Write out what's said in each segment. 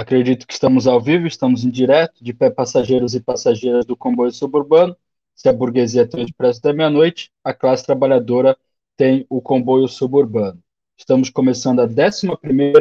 Acredito que estamos ao vivo, estamos em direto, de pé passageiros e passageiras do comboio suburbano. Se a burguesia tem o expresso da meia-noite, a classe trabalhadora tem o comboio suburbano. Estamos começando a 11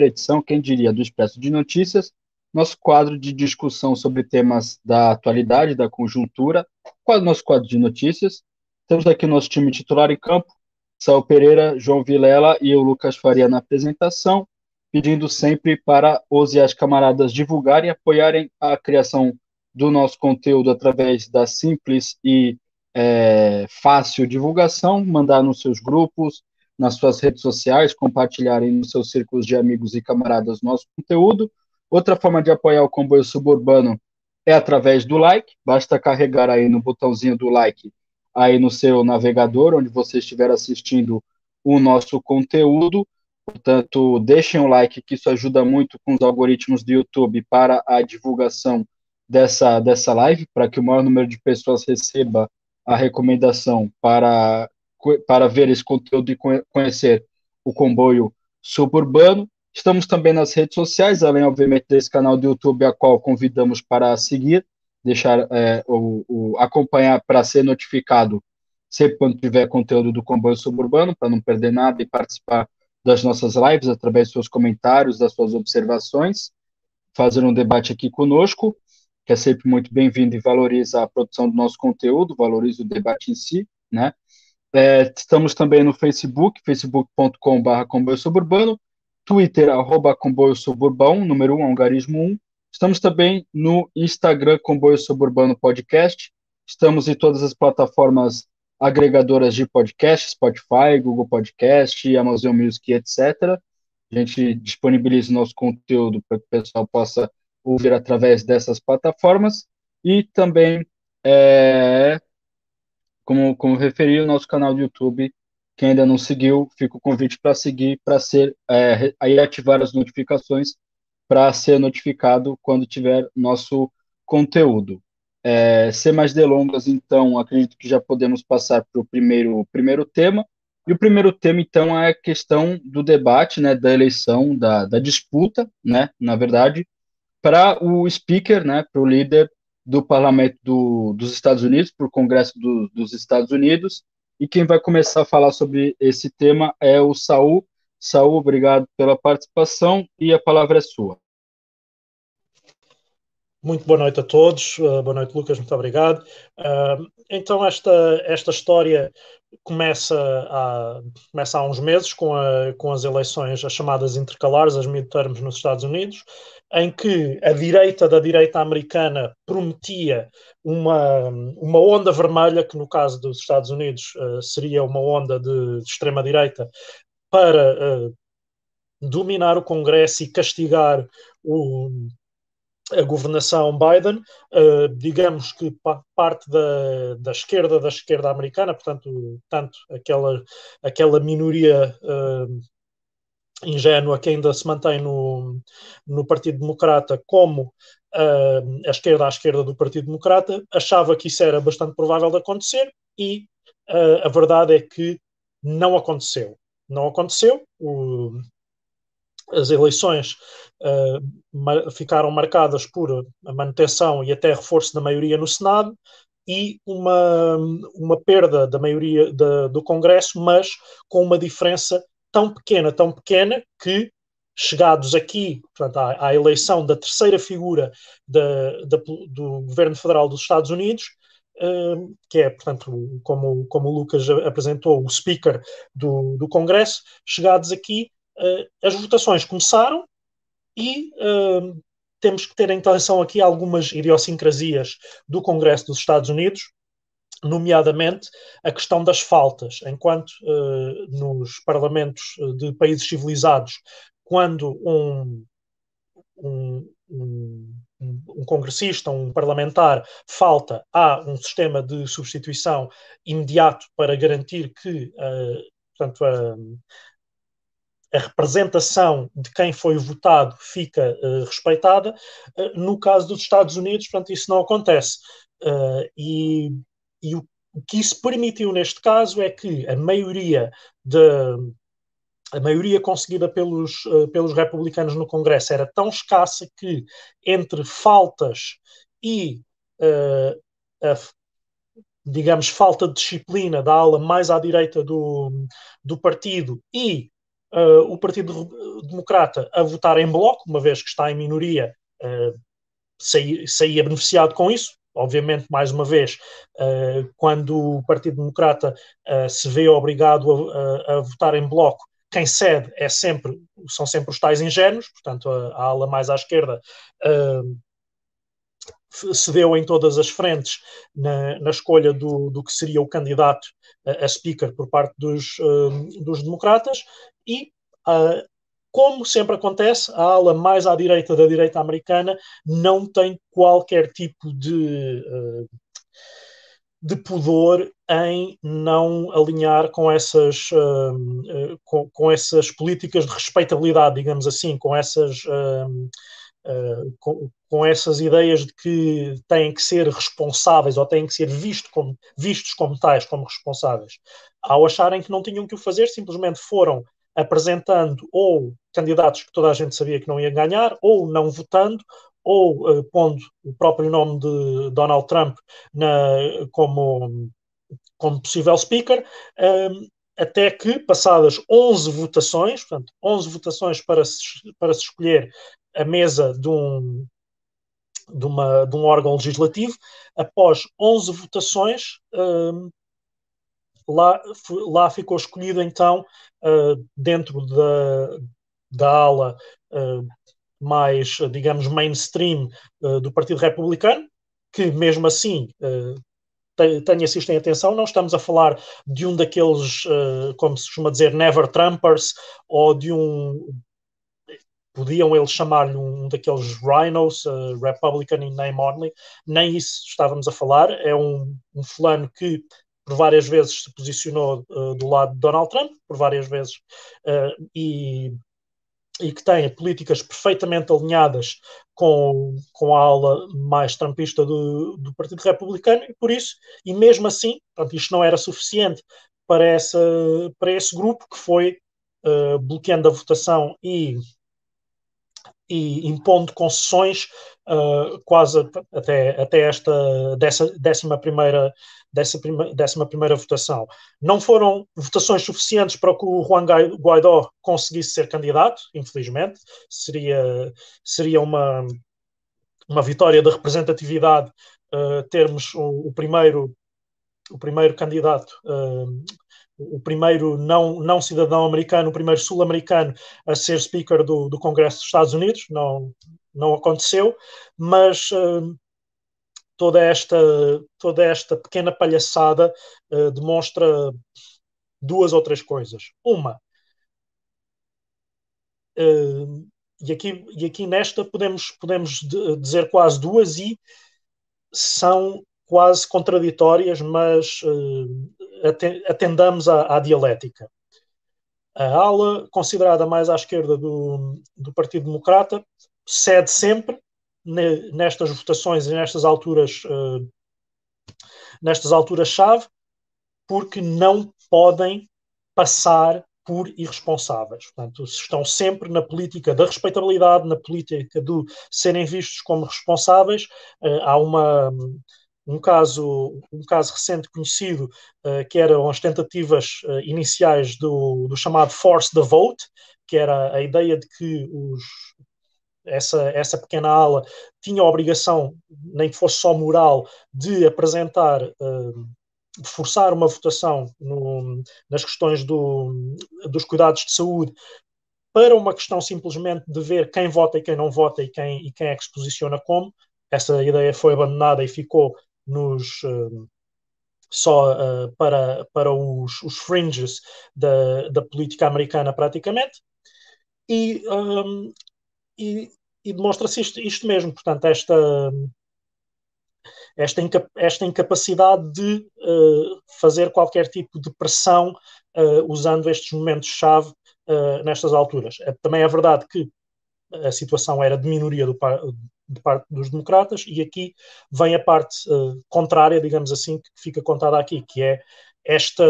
edição, quem diria, do Expresso de Notícias, nosso quadro de discussão sobre temas da atualidade, da conjuntura, quase nosso quadro de notícias. Temos aqui o nosso time titular em campo, Saul Pereira, João Vilela e o Lucas Faria na apresentação pedindo sempre para os e as camaradas divulgarem e apoiarem a criação do nosso conteúdo através da simples e é, fácil divulgação, mandar nos seus grupos, nas suas redes sociais, compartilharem nos seus círculos de amigos e camaradas nosso conteúdo. Outra forma de apoiar o comboio suburbano é através do like, basta carregar aí no botãozinho do like aí no seu navegador, onde você estiver assistindo o nosso conteúdo. Portanto, deixem o like, que isso ajuda muito com os algoritmos do YouTube para a divulgação dessa, dessa live, para que o maior número de pessoas receba a recomendação para, para ver esse conteúdo e conhecer o comboio suburbano. Estamos também nas redes sociais, além, obviamente, desse canal do YouTube, a qual convidamos para seguir, deixar é, o, o, acompanhar para ser notificado sempre quando tiver conteúdo do comboio suburbano, para não perder nada e participar das nossas lives, através dos seus comentários, das suas observações, fazer um debate aqui conosco, que é sempre muito bem-vindo e valoriza a produção do nosso conteúdo, valoriza o debate em si, né? É, estamos também no Facebook, facebook.com.br comboio suburbano, Twitter, arroba comboio suburbano, número 1, algarismo 1. Estamos também no Instagram, comboio suburbano podcast. Estamos em todas as plataformas agregadoras de podcast, Spotify, Google Podcast, Amazon Music, etc. A gente disponibiliza nosso conteúdo para que o pessoal possa ouvir através dessas plataformas e também, é, como, como referi, o nosso canal do YouTube. Quem ainda não seguiu, fica o convite para seguir, para ser é, aí ativar as notificações para ser notificado quando tiver nosso conteúdo. É, sem mais delongas, então, acredito que já podemos passar para o primeiro, primeiro tema. E o primeiro tema, então, é a questão do debate, né, da eleição, da, da disputa, né, na verdade, para o speaker, né, para o líder do parlamento do, dos Estados Unidos, para o Congresso do, dos Estados Unidos. E quem vai começar a falar sobre esse tema é o Saul. Saul, obrigado pela participação e a palavra é sua. Muito boa noite a todos. Uh, boa noite, Lucas. Muito obrigado. Uh, então, esta, esta história começa há, começa há uns meses com, a, com as eleições, as chamadas intercalares, as midterms nos Estados Unidos, em que a direita da direita americana prometia uma, uma onda vermelha, que no caso dos Estados Unidos uh, seria uma onda de, de extrema-direita, para dominar o Congresso e castigar o a governação Biden, uh, digamos que parte da, da esquerda da esquerda americana, portanto, tanto aquela, aquela minoria uh, ingênua que ainda se mantém no, no Partido Democrata, como uh, a esquerda à esquerda do Partido Democrata, achava que isso era bastante provável de acontecer e a verdade é que não aconteceu. Não aconteceu. O, as eleições uh, ficaram marcadas por a manutenção e até reforço da maioria no Senado e uma, uma perda da maioria da, do Congresso, mas com uma diferença tão pequena, tão pequena, que chegados aqui, portanto, à, à eleição da terceira figura da, da, do governo federal dos Estados Unidos, uh, que é, portanto, como, como o Lucas apresentou, o speaker do, do Congresso, chegados aqui, as votações começaram e uh, temos que ter em atenção aqui algumas idiosincrasias do Congresso dos Estados Unidos, nomeadamente a questão das faltas, enquanto uh, nos parlamentos de países civilizados, quando um, um, um, um, congressista, um parlamentar falta, há um sistema de substituição imediato para garantir que uh, portanto, uh, a representação de quem foi votado fica uh, respeitada. Uh, no caso dos Estados Unidos, portanto, isso não acontece. Uh, e, e o, o, que isso permitiu neste caso é que a maioria de, a maioria conseguida pelos, pelos republicanos no Congresso era tão escassa que, entre faltas e uh, a, digamos, falta de disciplina da ala mais à direita do, do partido e uh, o Partido Democrata a votar em bloco, uma vez que está em minoria, saía, saía beneficiado com isso. Obviamente, mais uma vez, quando o Partido Democrata se vê obrigado a, a, a votar em bloco, quem cede é sempre, são sempre os tais ingênuos, portanto, a, a ala mais à esquerda uh, cedeu em todas as frentes na, na escolha do, do, que seria o candidato a, speaker por parte dos, uh, dos democratas e uh, como sempre acontece, a ala mais à direita da direita americana não tem qualquer tipo de, uh, de pudor em não alinhar com essas, uh, uh, com, com, essas políticas de respeitabilidade, digamos assim, com essas, com, com, essas ideias de que têm que ser responsáveis ou têm que ser visto como, vistos como tais, como responsáveis. Ao acharem que não tinham que o fazer, simplesmente foram apresentando ou candidatos que toda a gente sabia que não ia ganhar, ou não votando, ou uh, pondo o próprio nome de Donald Trump na, como, como possível speaker, um, ehm, até que, passadas 11 votações, portanto, 11 votações para se, para se escolher a mesa de um, de, uma, de um órgão legislativo, após 11 votações, um, ehm, lá, lá ficou escolhido então, uh, dentro da, da ala uh, mais, digamos, mainstream uh, do Partido Republicano, que mesmo assim tenha assistem atenção, não estamos a falar de um daqueles, como se costuma dizer, never Trumpers, ou de um, podiam eles chamar-lhe um daqueles rhinos, uh, Republican in name only, nem isso estávamos a falar, é um, um fulano que por várias vezes se posicionou uh, do lado de Donald Trump, por várias vezes, uh, e, e, que tem políticas perfeitamente alinhadas com, com a ala mais trumpista do, do Partido Republicano, e por isso, e mesmo assim, portanto, isto não era suficiente para, essa, para esse grupo que foi uh, bloqueando a votação e e impondo concessões uh, quase até, até esta dessa, décima, primeira, dessa prima, décima primeira votação. Não foram votações suficientes para que o Juan Guaidó conseguisse ser candidato, infelizmente. Seria, seria uma, uma vitória da representatividade uh, termos o, o, primeiro o primeiro candidato uh, o primeiro não, não cidadão americano, o primeiro sul-americano a ser speaker do, do Congresso dos Estados Unidos, não, não aconteceu, mas uh, toda, esta, toda esta pequena palhaçada uh, demonstra duas ou três coisas. Uma, uh, e, aqui, e aqui nesta podemos, podemos dizer quase duas, e são quase contraditórias, mas atendamos à, à, dialética. A ala considerada mais à esquerda do, do Partido Democrata cede sempre ne, nestas votações e nestas alturas uh, nestas alturas-chave porque não podem passar por irresponsáveis. Portanto, estão sempre na política da respeitabilidade, na política de serem vistos como responsáveis. Uh, há uma um caso, um caso recente conhecido, uh, que eram as tentativas uh, iniciais do, do, chamado Force the Vote, que era a ideia de que os, essa, essa pequena ala tinha a obrigação, nem que fosse só moral, de apresentar, uh, forçar uma votação no, nas questões do, dos cuidados de saúde para uma questão simplesmente de ver quem vota e quem não vota e quem, e quem é que se posiciona como. Essa ideia foi abandonada e ficou nos uh, só uh, para, para os, os fringes da, da política americana praticamente e, um, e, e demonstra-se isto, isto, mesmo, portanto esta esta, inca esta incapacidade de uh, fazer qualquer tipo de pressão usando estes momentos-chave nestas alturas. Também é verdade que a situação era de minoria do, de parte dos democratas, e aqui vem a parte uh, contrária, digamos assim, que fica contada aqui, que é esta,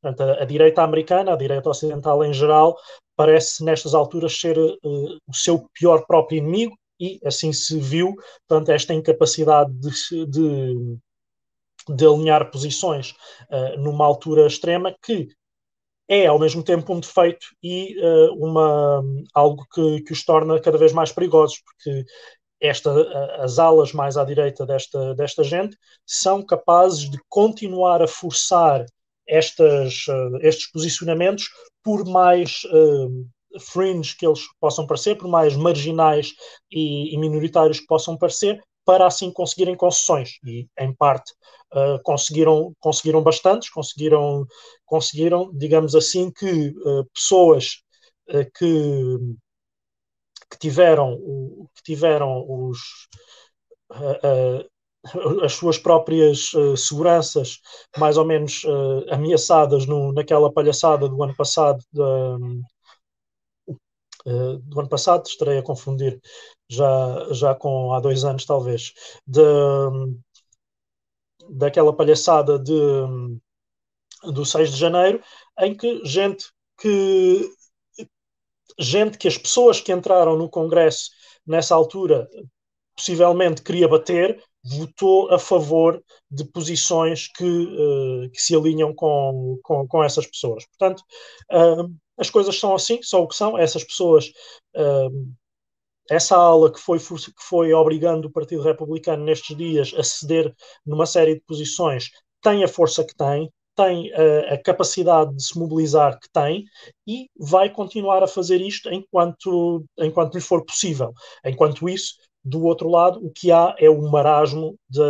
Portanto, a, a, direita americana, a direita ocidental em geral, parece nestas alturas ser uh, o seu pior próprio inimigo e assim se viu, portanto, esta incapacidade de, de, de alinhar posições uh, numa altura extrema que é ao mesmo tempo um defeito e uh, uma, algo que, que os torna cada vez mais perigosos, porque esta, as alas mais à direita desta, desta gente são capazes de continuar a forçar estas, uh, estes posicionamentos por mais uh, fringe que eles possam parecer, por mais marginais e, e, minoritários que possam parecer, para assim conseguirem concessões. E, em parte, uh, conseguiram, conseguiram bastantes, conseguiram, conseguiram, digamos assim, que pessoas que que tiveram, que tiveram os, as suas próprias uh, seguranças mais ou menos ameaçadas no, naquela palhaçada do ano passado. De, do ano passado, estarei a confundir, já, já com há dois anos talvez, de, daquela palhaçada de, do 6 de janeiro, em que gente que gente que as pessoas que entraram no Congresso nessa altura possivelmente queria bater, votou a favor de posições que, uh, que se alinham com, com, com, essas pessoas. Portanto, uh, as coisas são assim, são o que são. Essas pessoas, uh, essa ala que foi, que foi obrigando o Partido Republicano nestes dias a ceder numa série de posições, tem a força que tem, tem a, a, capacidade de se mobilizar que tem e vai continuar a fazer isto enquanto, enquanto lhe for possível. Enquanto isso, do outro lado, o que há é o marasmo de,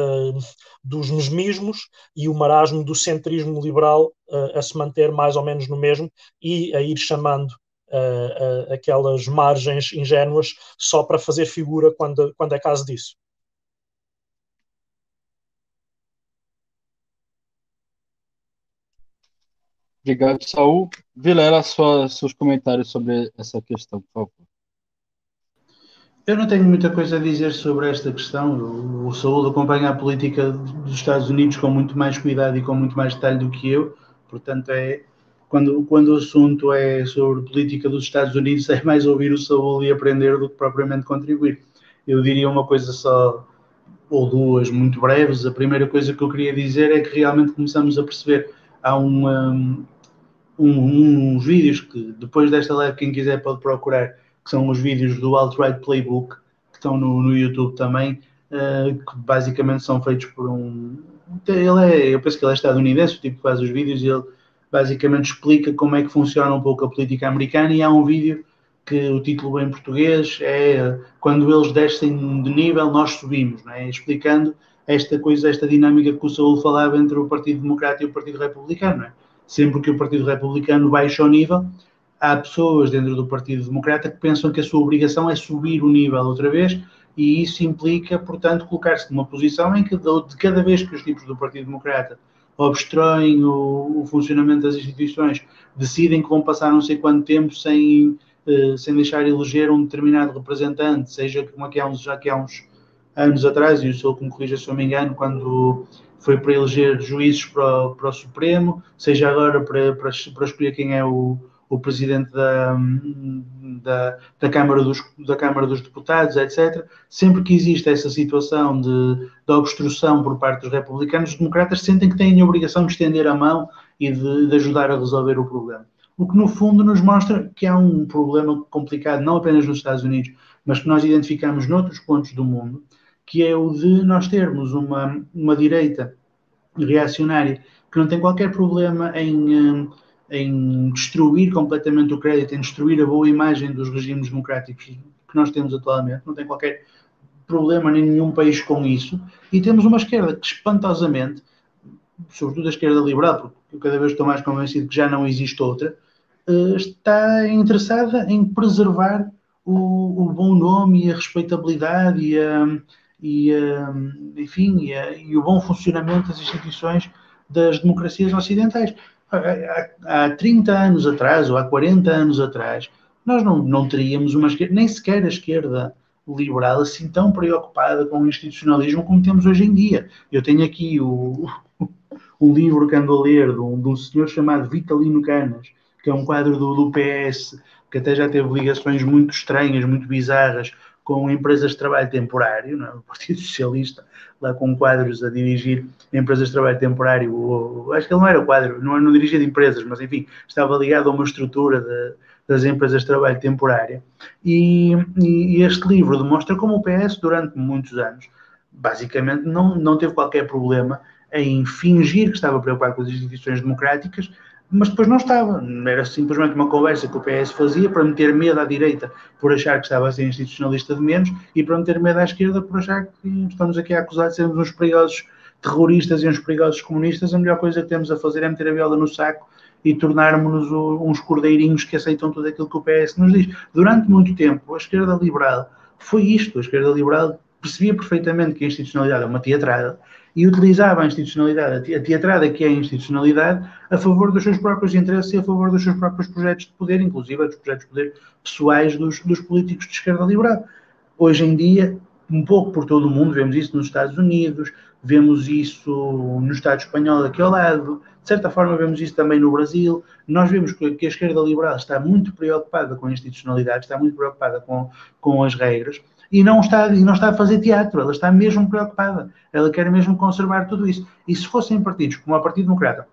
dos mesmismos e o marasmo do centrismo liberal uh, a se manter mais ou menos no mesmo e a ir chamando uh, uh, aquelas margens ingênuas só para fazer figura quando, quando é caso disso. Obrigado, Saul. Vilela, sua, seus comentários sobre essa questão, por favor. Eu não tenho muita coisa a dizer sobre esta questão. O, Saúl acompanha a política dos Estados Unidos com muito mais cuidado e com muito mais detalhe do que eu. Portanto, é quando, quando o assunto é sobre política dos Estados Unidos, é mais ouvir o Saúl e aprender do que propriamente contribuir. Eu diria uma coisa só, ou duas, muito breves. A primeira coisa que eu queria dizer é que realmente começamos a perceber há uma, um, uns vídeos que depois desta live, quem quiser pode procurar, que são os vídeos do Alt-Right Playbook, que estão no, no YouTube também, uh, que basicamente são feitos por um. Ele é, eu penso que ele é estadunidense, o tipo que faz os vídeos, e ele basicamente explica como é que funciona um pouco a política americana. E há um vídeo que o título em português é Quando eles descem de nível, nós subimos, não é? explicando esta coisa, esta dinâmica que o Saúl falava entre o Partido Democrata e o Partido Republicano. É? sempre que o Partido Republicano baixa o nível, há pessoas dentro do Partido Democrata que pensam que a sua obrigação é subir o nível outra vez, e isso implica, portanto, colocar-se numa posição em que, de cada vez que os tipos do Partido Democrata obstroem o, o, funcionamento das instituições, decidem que vão passar não sei quanto tempo sem, eh, sem deixar eleger um determinado representante, seja como aqui há uns, já que há uns anos atrás, e o que me se eu me engano, quando foi para eleger juízes para o, para o Supremo, seja agora para, para, para escolher quem é o, o presidente da, da, da, Câmara dos, da Câmara dos Deputados, etc. Sempre que existe essa situação de, de obstrução por parte dos republicanos, os democratas sentem que têm a obrigação de estender a mão e de, de ajudar a resolver o problema. O que, no fundo, nos mostra que há um problema complicado, não apenas nos Estados Unidos, mas que nós identificamos noutros pontos do mundo, que é o de nós termos uma, uma direita reacionária que não tem qualquer problema em, eh, em destruir completamente o crédito, em destruir a boa imagem dos regimes democráticos que nós temos atualmente, não tem qualquer problema em nenhum país com isso, e temos uma esquerda que espantosamente, sobretudo a esquerda liberal, porque eu cada vez estou mais convencido que já não existe outra, eh, está interessada em preservar o, o bom nome e a respeitabilidade e a, e, hum, enfim, e, e, o bom funcionamento das instituições das democracias ocidentais. Há, há 30 anos atrás, ou há 40 anos atrás, nós não, não teríamos uma esquerda, nem sequer a esquerda liberal assim tão preocupada com o institucionalismo como temos hoje em dia. Eu tenho aqui o, um livro que ando a ler de um, de um senhor chamado Vitalino Canas, que é um quadro do, do PS, que até já teve ligações muito estranhas, muito bizarras, com empresas de trabalho temporário, é? o Partido Socialista, lá com quadros a dirigir empresas de trabalho temporário. Ou, acho que ele não era quadro, não, não dirigia de empresas, mas enfim, estava ligado a uma estrutura de, das empresas de trabalho temporária. E, e, este livro demonstra como o PS, durante muitos anos, basicamente não, não teve qualquer problema em fingir que estava preocupado com as instituições democráticas, mas depois não estava. Era simplesmente uma conversa que o PS fazia para meter medo à direita por achar que estava a ser institucionalista de menos e para meter medo à esquerda por achar que estamos aqui a acusar de sermos uns perigosos terroristas e uns perigosos comunistas. A melhor coisa que temos a fazer é meter a viola no saco e tornarmos-nos uns cordeirinhos que aceitam tudo aquilo que o PS nos diz. Durante muito tempo, a esquerda liberal foi isto. A esquerda liberal percebia perfeitamente que a institucionalidade é uma teatrada e utilizava a institucionalidade, a teatrada que é a institucionalidade, a favor dos seus próprios interesses e a favor dos seus próprios projetos de poder, inclusive dos projetos de poder pessoais dos, dos políticos de esquerda liberal. Hoje em dia, um pouco por todo o mundo, vemos isso nos Estados Unidos, vemos isso no Estado espanhol aqui ao lado, de certa forma vemos isso também no Brasil. Nós vemos que, a esquerda liberal está muito preocupada com a institucionalidade, está muito preocupada com, com as regras, e não está, e não está a fazer teatro, ela está mesmo preocupada. Ela quer mesmo conservar tudo isso. E se fossem partidos como o Partido Democrata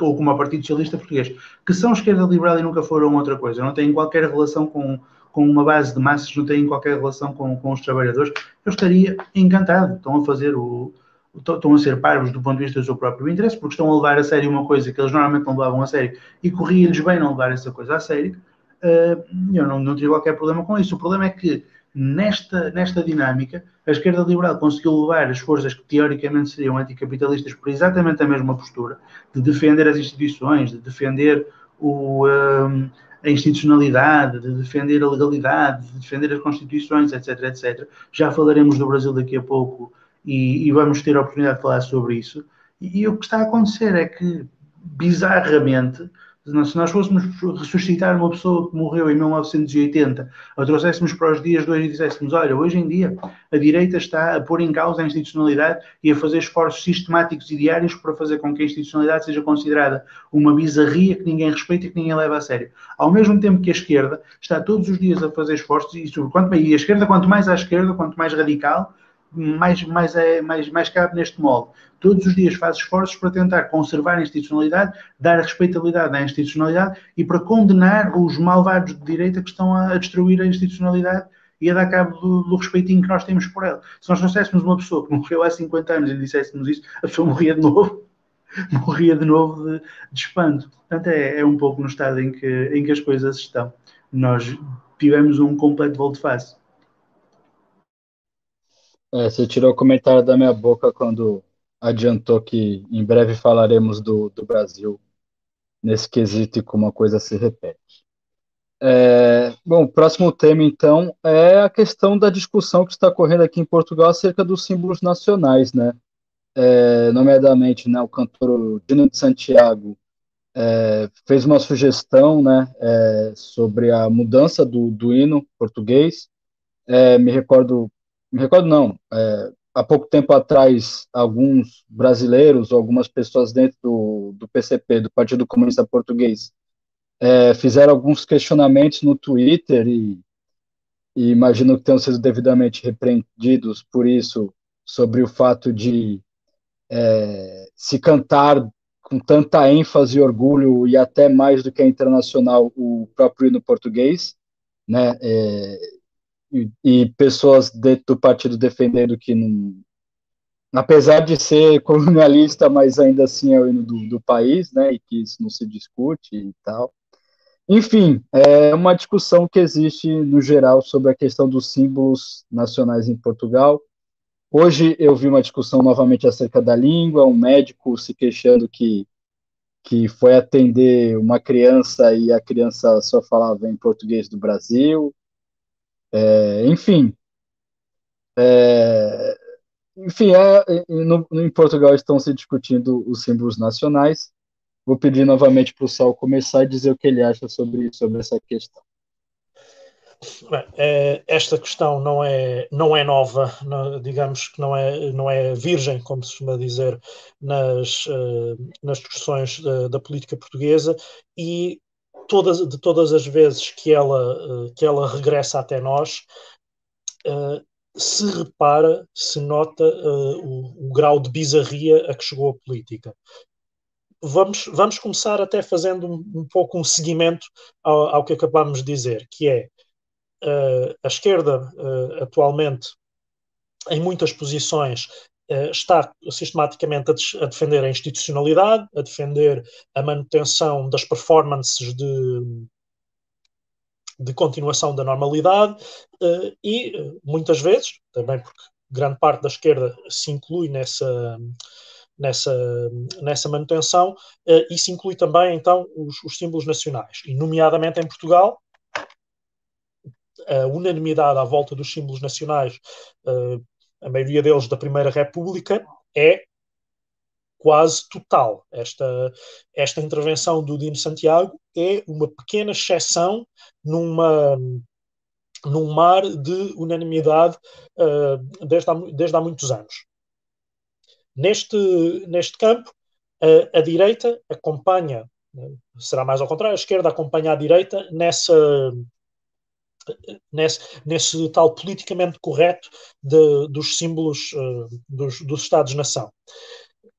ou como o Partido Socialista Português, que são esquerda liberal e nunca foram outra coisa, não têm qualquer relação com, com uma base de massas, não têm qualquer relação com, com os trabalhadores, eu estaria encantado. Estão a fazer o. Estão a ser parvos do ponto de vista do seu próprio interesse, porque estão a levar a sério uma coisa que eles normalmente não levavam a sério e corria-lhes bem não levar essa coisa a sério. Uh, eu não, não tive qualquer problema com isso. O problema é que nesta, nesta dinâmica, a esquerda liberal conseguiu levar as forças que teoricamente seriam anticapitalistas por exatamente a mesma postura, de defender as instituições, de defender o, um, a institucionalidade, de defender a legalidade, de defender as constituições, etc, etc. Já falaremos do Brasil daqui a pouco e, e vamos ter a oportunidade de falar sobre isso. E, e o que está a acontecer é que, bizarramente, se nós fôssemos ressuscitar uma pessoa que morreu em 1980, ou trouxéssemos para os dias de hoje e disséssemos, olha, hoje em dia a direita está a pôr em causa a institucionalidade e a fazer esforços sistemáticos e diários para fazer com que a institucionalidade seja considerada uma bizarria que ninguém respeita e que ninguém leva a sério. Ao mesmo tempo que a esquerda está todos os dias a fazer esforços, e, quanto, e a esquerda, quanto mais à esquerda, quanto mais radical, mais, mais, é, mais, mais cabe neste molde. Todos os dias faz esforços para tentar conservar a institucionalidade, dar respeitabilidade à institucionalidade e para condenar os malvados de direita que estão a, destruir a institucionalidade e a dar cabo do, do, respeitinho que nós temos por ela. Se nós trouxéssemos uma pessoa que morreu há 50 anos e disséssemos isso, a pessoa morria de novo. morria de novo de, de espanto. Portanto, é, é, um pouco no estado em que, em que as coisas estão. Nós tivemos um completo volte-face. É, você tirou o comentário da minha boca quando adiantou que em breve falaremos do, do Brasil nesse quesito e como a coisa se repete. É, bom, o próximo tema, então, é a questão da discussão que está correndo aqui em Portugal acerca dos símbolos nacionais, né? É, nomeadamente, né, o cantor Dino de Santiago é, fez uma sugestão né, é, sobre a mudança do, do hino português. É, me recordo me recordo não, é, há pouco tempo atrás, alguns brasileiros, algumas pessoas dentro do, do PCP, do Partido Comunista Português, é, fizeram alguns questionamentos no Twitter e, e imagino que tenham sido devidamente repreendidos por isso, sobre o fato de é, se cantar com tanta ênfase e orgulho, e até mais do que a internacional, o próprio hino português, né? É, e, pessoas dentro do partido defendendo que não, apesar de ser colonialista, mas ainda assim é o hino do, do país, né, e que isso não se discute e tal. Enfim, é uma discussão que existe no geral sobre a questão dos símbolos nacionais em Portugal. Hoje eu vi uma discussão novamente acerca da língua, um médico se queixando que que foi atender uma criança e a criança só falava em português do Brasil. É, enfim, é, enfim, é, no, em Portugal estão se discutindo os símbolos nacionais. Vou pedir novamente para o Sal começar e dizer o que ele acha sobre, sobre essa questão. Bem, é, esta questão não é, não é nova, não, digamos que não é, não é virgem, como se costuma dizer, nas, uh, nas discussões da, da, política portuguesa e todas, de todas as vezes que ela, uh, que ela regressa até nós, uh, se repara, se nota o, o grau de bizarria a que chegou a política. Vamos, vamos começar até fazendo um, um pouco um seguimento ao, ao, que acabámos de dizer, que é a esquerda atualmente, em muitas posições, está sistematicamente a, defender a institucionalidade, a defender a manutenção das performances de, de continuação da normalidade e muitas vezes, também porque grande parte da esquerda se inclui nessa nessa, nessa manutenção, uh, isso inclui também, então, os, os, símbolos nacionais. E, nomeadamente em Portugal, a unanimidade à volta dos símbolos nacionais, uh, a maioria deles da Primeira República, é quase total. Esta, esta intervenção do Dino Santiago é uma pequena exceção numa, num mar de unanimidade uh, desde, há, desde há muitos anos. Neste, neste campo, a, a direita acompanha, será mais ao contrário, a esquerda acompanha a direita nessa, nesse, nesse tal politicamente correto de, dos símbolos uh, dos, dos Estados-nação,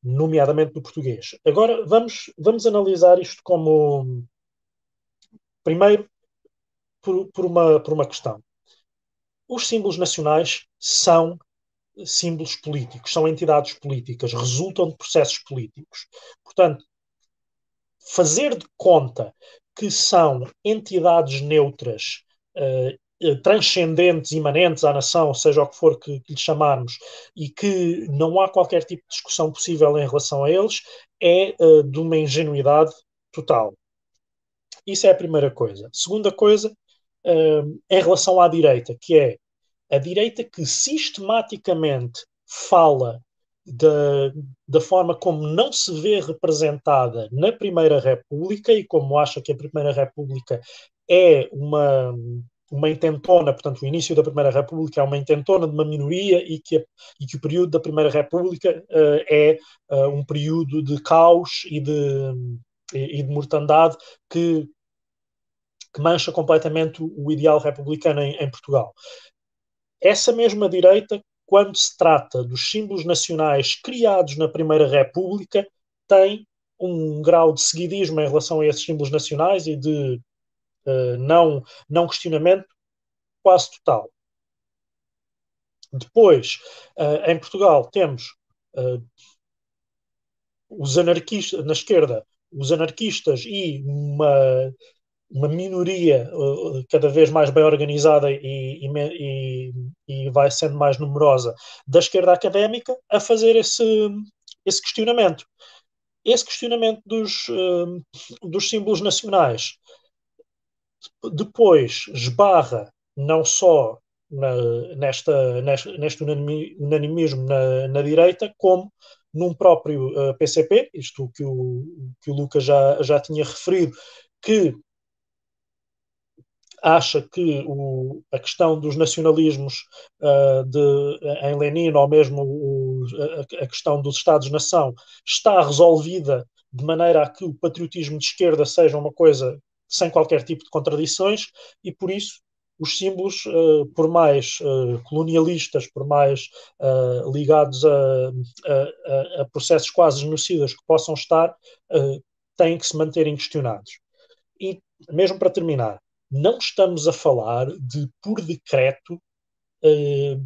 nomeadamente do português. Agora vamos, vamos analisar isto como. Primeiro, por, por, uma, por uma questão. Os símbolos nacionais são símbolos políticos, são entidades políticas, resultam de processos políticos. Portanto, fazer de conta que são entidades neutras transcendentes, imanentes à nação, seja o que for que, que lhe chamarmos, e que não há qualquer tipo de discussão possível em relação a eles, é uh, de uma ingenuidade total. Isso é a primeira coisa. Segunda coisa, uh, em relação à direita, que é a direita que sistematicamente fala da, da forma como não se vê representada na Primeira República e como acha que a Primeira República é uma, uma intentona, portanto, o início da Primeira República é uma intentona de uma minoria e que, e que o período da Primeira República uh, é uh, um período de caos e de, e, e de mortandade que, que mancha completamente o, ideal republicano em, em Portugal. Essa mesma direita, quando se trata dos símbolos nacionais criados na Primeira República, tem um grau de seguidismo em relação a esses símbolos nacionais e de uh, não, não questionamento quase total. Depois, uh, em Portugal, temos uh, os anarquistas, na esquerda, os anarquistas e uma, uma minoria cada vez mais bem organizada e, e, e, vai sendo mais numerosa da esquerda académica a fazer esse, esse questionamento. Esse questionamento dos, dos símbolos nacionais depois esbarra não só na, nesta, neste, neste unanimismo na, na, direita, como num próprio uh, PCP, isto que o, que o Lucas já, já tinha referido, que acha que o, a questão dos nacionalismos uh, de, em Lenin, ou mesmo o, a, a, questão dos Estados-nação, está resolvida de maneira a que o patriotismo de esquerda seja uma coisa sem qualquer tipo de contradições, e por isso os símbolos, uh, por mais uh, colonialistas, por mais ligados a, a, a, processos quase genocidas que possam estar, têm que se manter inquestionados. E mesmo para terminar, não estamos a falar de, por decreto, eh,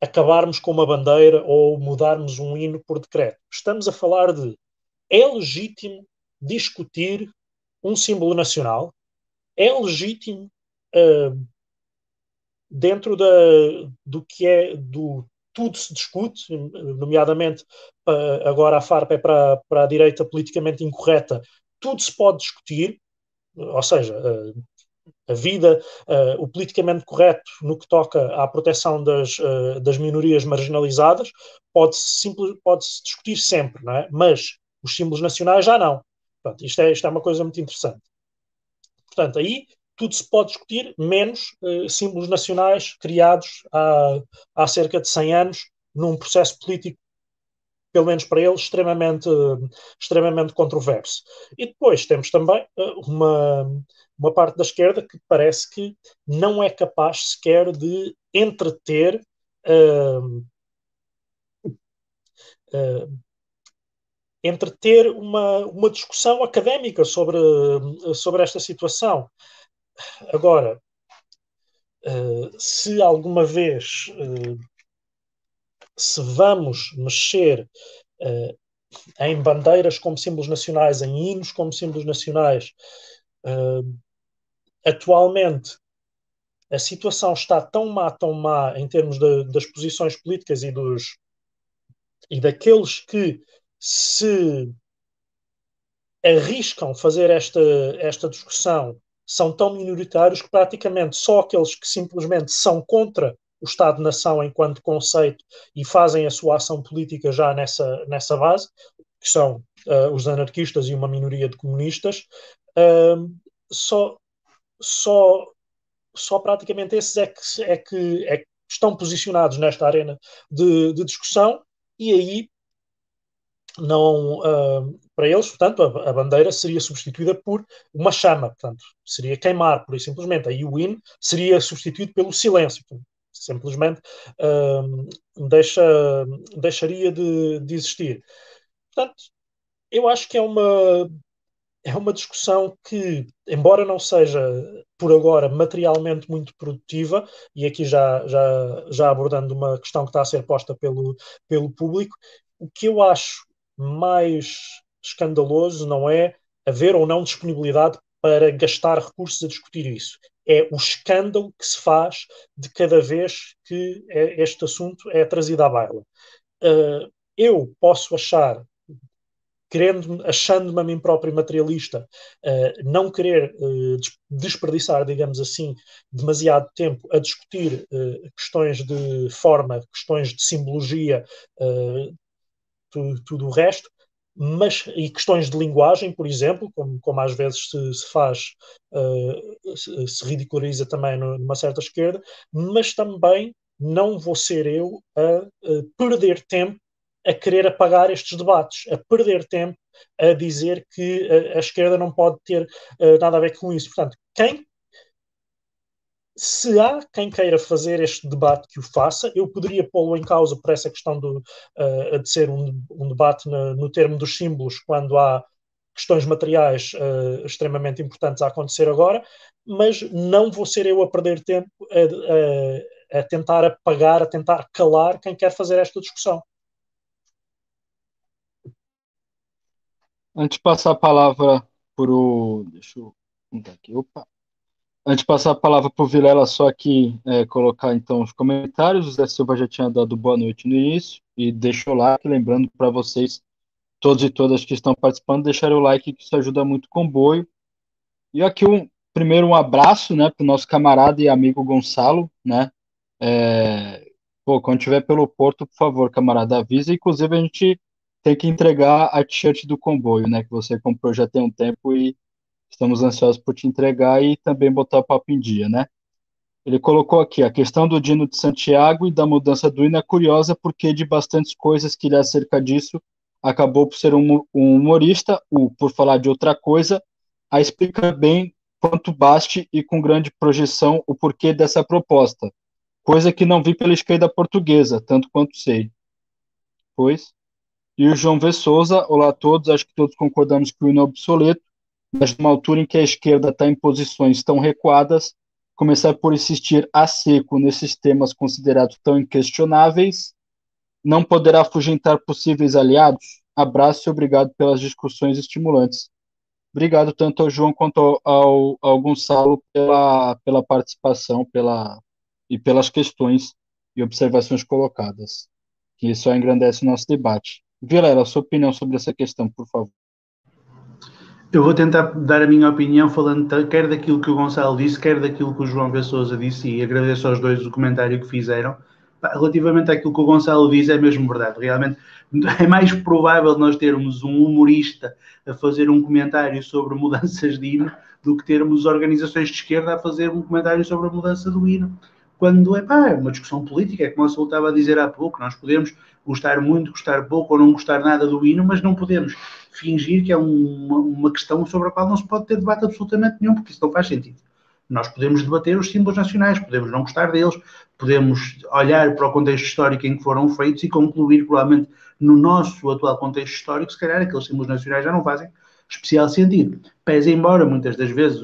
acabarmos com uma bandeira ou mudarmos um hino por decreto. Estamos a falar de é legítimo discutir um símbolo nacional, é legítimo eh, dentro da, do que é do tudo se discute, nomeadamente uh, agora a FARP é para, para a direita politicamente incorreta, tudo se pode discutir, ou seja, a vida, o politicamente correto no que toca à proteção das, das minorias marginalizadas pode-se pode -se discutir sempre, não é? mas os símbolos nacionais já não. Portanto, isto, é, isto é uma coisa muito interessante. Portanto, aí tudo se pode discutir, menos uh, símbolos nacionais criados há, há cerca de 100 anos num processo político pelo menos para eles, extremamente, extremamente controverso. E depois temos também uma, uma parte da esquerda que parece que não é capaz sequer de entreter uh, entreter uma, uma discussão académica sobre, sobre esta situação. Agora, uh, se alguma vez uh, se vamos mexer uh, em bandeiras como símbolos nacionais, em hinos como símbolos nacionais, atualmente a situação está tão má, tão má em termos de, das posições políticas e dos e daqueles que se arriscam fazer esta, esta discussão são tão minoritários que praticamente só aqueles que simplesmente são contra o Estado-nação enquanto conceito e fazem a sua ação política já nessa, nessa base, que são uh, os anarquistas e uma minoria de comunistas, uh, só, só, só praticamente esses é que, é que, é que estão posicionados nesta arena de, de discussão e aí não uh, para eles, portanto, a, a, bandeira seria substituída por uma chama, portanto, seria queimar, por isso simplesmente. Aí o hino seria substituído pelo silêncio, portanto, simplesmente uh, deixa, deixaria de, de, existir. Portanto, eu acho que é uma é uma discussão que, embora não seja por agora materialmente muito produtiva, e aqui já, já, já abordando uma questão que está a ser posta pelo, pelo público, o que eu acho mais escandaloso não é haver ou não disponibilidade para gastar recursos a discutir isso. É o escândalo que se faz de cada vez que é, este assunto é trazido à baila. Uh, eu posso achar, querendo, achando-me a mim próprio materialista, uh, não querer uh, desperdiçar, digamos assim, demasiado tempo a discutir questões de forma, questões de simbologia, tudo, tudo o resto, mas e questões de linguagem, por exemplo, como, como às vezes se, se faz, uh, se, se, ridiculariza também numa certa esquerda, mas também não vou ser eu a, a, perder tempo a querer apagar estes debates, a perder tempo a dizer que a, a esquerda não pode ter uh, nada a ver com isso. Portanto, quem se há quem queira fazer este debate que o faça, eu poderia pô-lo em causa por essa questão do, uh, de ser um, um debate no, no, termo dos símbolos, quando há questões materiais uh, extremamente importantes a acontecer agora, mas não vou ser eu a perder tempo a, a, a tentar apagar, a tentar calar quem quer fazer esta discussão. Antes de passar a palavra para o. Deixa eu. Aqui. Opa. Antes de passar a palavra para o Vilela, só aqui é, colocar então os comentários. O Zé Silva já tinha dado boa noite no início e deixou like, lembrando para vocês, todos e todas que estão participando, deixarem o like, que isso ajuda muito o comboio. E aqui, um, primeiro, um abraço né, para o nosso camarada e amigo Gonçalo. Né? É, pô, quando estiver pelo Porto, por favor, camarada, avisa. Inclusive, a gente tem que entregar a t-shirt do comboio, né, que você comprou já tem um tempo e Estamos ansiosos por te entregar e também botar o papo em dia, né? Ele colocou aqui a questão do Dino de Santiago e da mudança do hino é curiosa porque de bastantes coisas que lhe acerca disso acabou por ser um, um humorista, o por falar de outra coisa, a explicar bem quanto baste e com grande projeção o porquê dessa proposta, coisa que não vi pela esquerda portuguesa, tanto quanto sei. Pois. E o João V. Souza, olá a todos, acho que todos concordamos que o hino é obsoleto, mas numa altura em que a esquerda está em posições tão recuadas, começar por insistir a seco nesses temas considerados tão inquestionáveis, não poderá afugentar possíveis aliados? Abraço e obrigado pelas discussões estimulantes. Obrigado tanto ao João quanto ao, ao Gonçalo pela, pela participação pela, e pelas questões e observações colocadas, que só engrandece o nosso debate. Vilela, sua opinião sobre essa questão, por favor. Eu vou tentar dar a minha opinião falando quer daquilo que o Gonçalo disse, quer daquilo que o João V. Souza disse, e agradeço aos dois o comentário que fizeram. Relativamente àquilo que o Gonçalo diz, é mesmo verdade. Realmente é mais provável nós termos um humorista a fazer um comentário sobre mudanças de hino do que termos organizações de esquerda a fazer um comentário sobre a mudança do hino quando é, é uma discussão política, é como eu estava a dizer há pouco, nós podemos gostar muito, gostar pouco ou não gostar nada do hino, mas não podemos fingir que é uma, uma questão sobre a qual não se pode ter debate absolutamente nenhum, porque isso não faz sentido. Nós podemos debater os símbolos nacionais, podemos não gostar deles, podemos olhar para o contexto histórico em que foram feitos e concluir, provavelmente, no nosso atual contexto histórico, se calhar aqueles símbolos nacionais já não fazem especial sentido. Pese embora, muitas das vezes,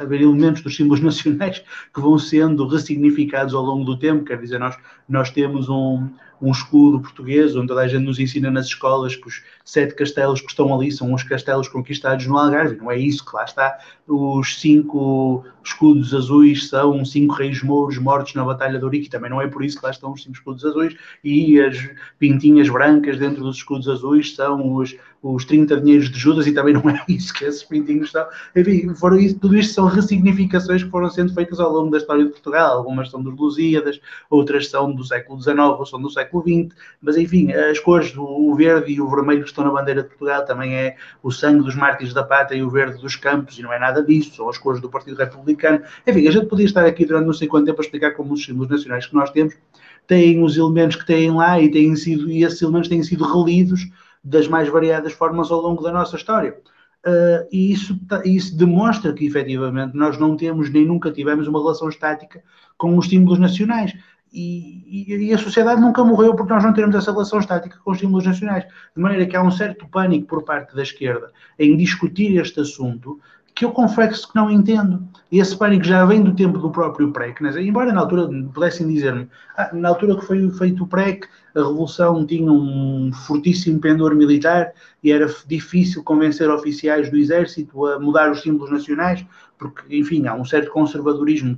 haver elementos dos símbolos nacionais que vão sendo ressignificados ao longo do tempo, quer dizer, nós, nós temos um, um escudo português, onde toda a gente nos ensina nas escolas que os sete castelos que estão ali são os castelos conquistados no Algarve, não é isso que lá está. Os cinco escudos azuis são cinco reis mouros mortos na Batalha de Ourique, também não é por isso que lá estão os cinco escudos azuis, e as pintinhas brancas dentro dos escudos azuis são os, os 30 dinheiros de Judas, e também não é isso que esses pintinhos são. Enfim, foram isso, tudo isto são ressignificações que foram sendo feitas ao longo da história de Portugal. Algumas são dos Lusíadas, outras são do século XIX, ou são do século XX, mas enfim, as cores, o verde e o vermelho estão na bandeira de Portugal também é o sangue dos mártires da pátria e o verde dos campos, e não é nada disso, são as cores do Partido Republicano. Enfim, a gente podia estar aqui durante não sei quanto tempo a explicar como os símbolos nacionais que nós temos têm os elementos que têm lá e, têm sido, e esses elementos têm sido relidos das mais variadas formas ao longo da nossa história. Uh, e isso, isso, demonstra que, efetivamente, nós não temos nem nunca tivemos uma relação estática com os símbolos nacionais. E, e, a sociedade nunca morreu porque nós não temos essa relação estática com os símbolos nacionais. De maneira que há um certo pânico por parte da esquerda em discutir este assunto que eu confesso que não entendo. E esse pânico já vem do tempo do próprio PREC. Né? Embora na altura pudessem dizer-me, ah, na altura que foi feito o PREC, a revolução tinha um fortíssimo pendor militar e era difícil convencer oficiais do exército a mudar os símbolos nacionais, porque, enfim, há um certo conservadorismo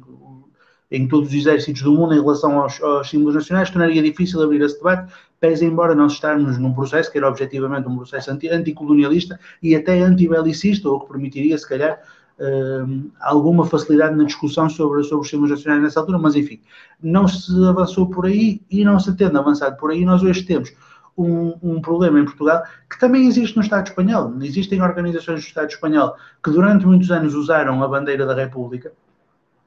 em todos os exércitos do mundo em relação aos, aos símbolos nacionais, tornaria difícil abrir esse debate, pese embora nós estarmos num processo que era objetivamente um processo anti, anticolonialista e até antibelicista, ou que permitiria, se calhar, uh, alguma facilidade na discussão sobre, sobre os símbolos nacionais nessa altura, mas enfim, não se avançou por aí e não se tendo avançado por aí, nós hoje temos um, um, problema em Portugal que também existe no Estado espanhol. Existem organizações do Estado espanhol que durante muitos anos usaram a bandeira da República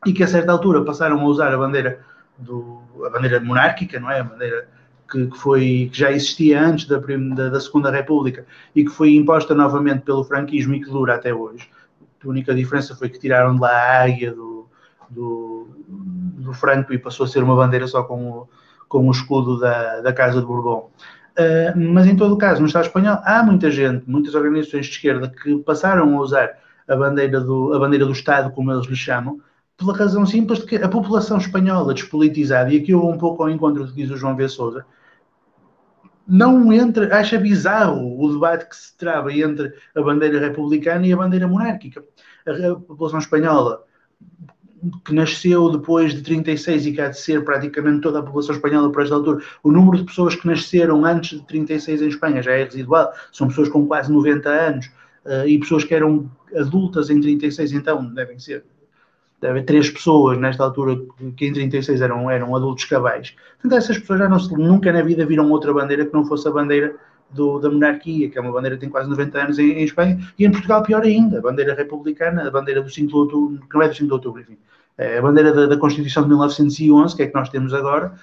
e que a certa altura passaram a usar a bandeira do, a bandeira monárquica, não é? A bandeira que, que foi que já existia antes da, da, da, Segunda República e que foi imposta novamente pelo franquismo e que dura até hoje. A única diferença foi que tiraram de lá a águia do, do, do Franco e passou a ser uma bandeira só com o, com o escudo da, da Casa de Bourbon. Uh, mas em todo o caso, no Estado espanhol, há muita gente, muitas organizações de esquerda que passaram a usar a bandeira do, a bandeira do Estado, como eles lhe chamam, pela razão simples de que a população espanhola despolitizada, e aqui eu vou um pouco ao encontro do que diz o João V. Souza, não entra, acha bizarro o debate que se trava entre a bandeira republicana e a bandeira monárquica. A população espanhola, que nasceu depois de 36 e que há de ser praticamente toda a população espanhola por esta altura, o número de pessoas que nasceram antes de 36 em Espanha já é residual, são pessoas com quase 90 anos, uh, e pessoas que eram adultas em 36 então devem ser deve três pessoas nesta altura que em 36 eram, eram adultos cabais. Portanto, essas pessoas já não se, nunca na vida viram outra bandeira que não fosse a bandeira do, da monarquia, que é uma bandeira que tem quase 90 anos em, em, Espanha, e em Portugal pior ainda, a bandeira republicana, a bandeira do 5 de outubro, que não é do 5 de outubro, enfim, é a bandeira da, da Constituição de 1911, que é que nós temos agora,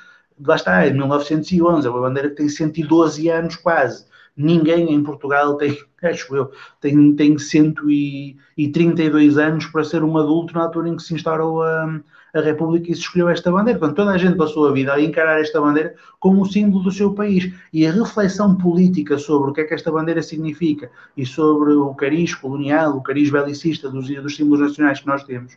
lá está, é de 1911, é uma bandeira que tem 112 anos quase, ninguém em Portugal tem, acho eu, tem, tem 132 anos para ser um adulto na altura em que se instaurou a, a República e se escolheu esta bandeira. Portanto, toda a gente passou a vida a encarar esta bandeira como um símbolo do seu país. E a reflexão política sobre o que é que esta bandeira significa e sobre o cariz colonial, o cariz belicista dos, dos símbolos nacionais que nós temos,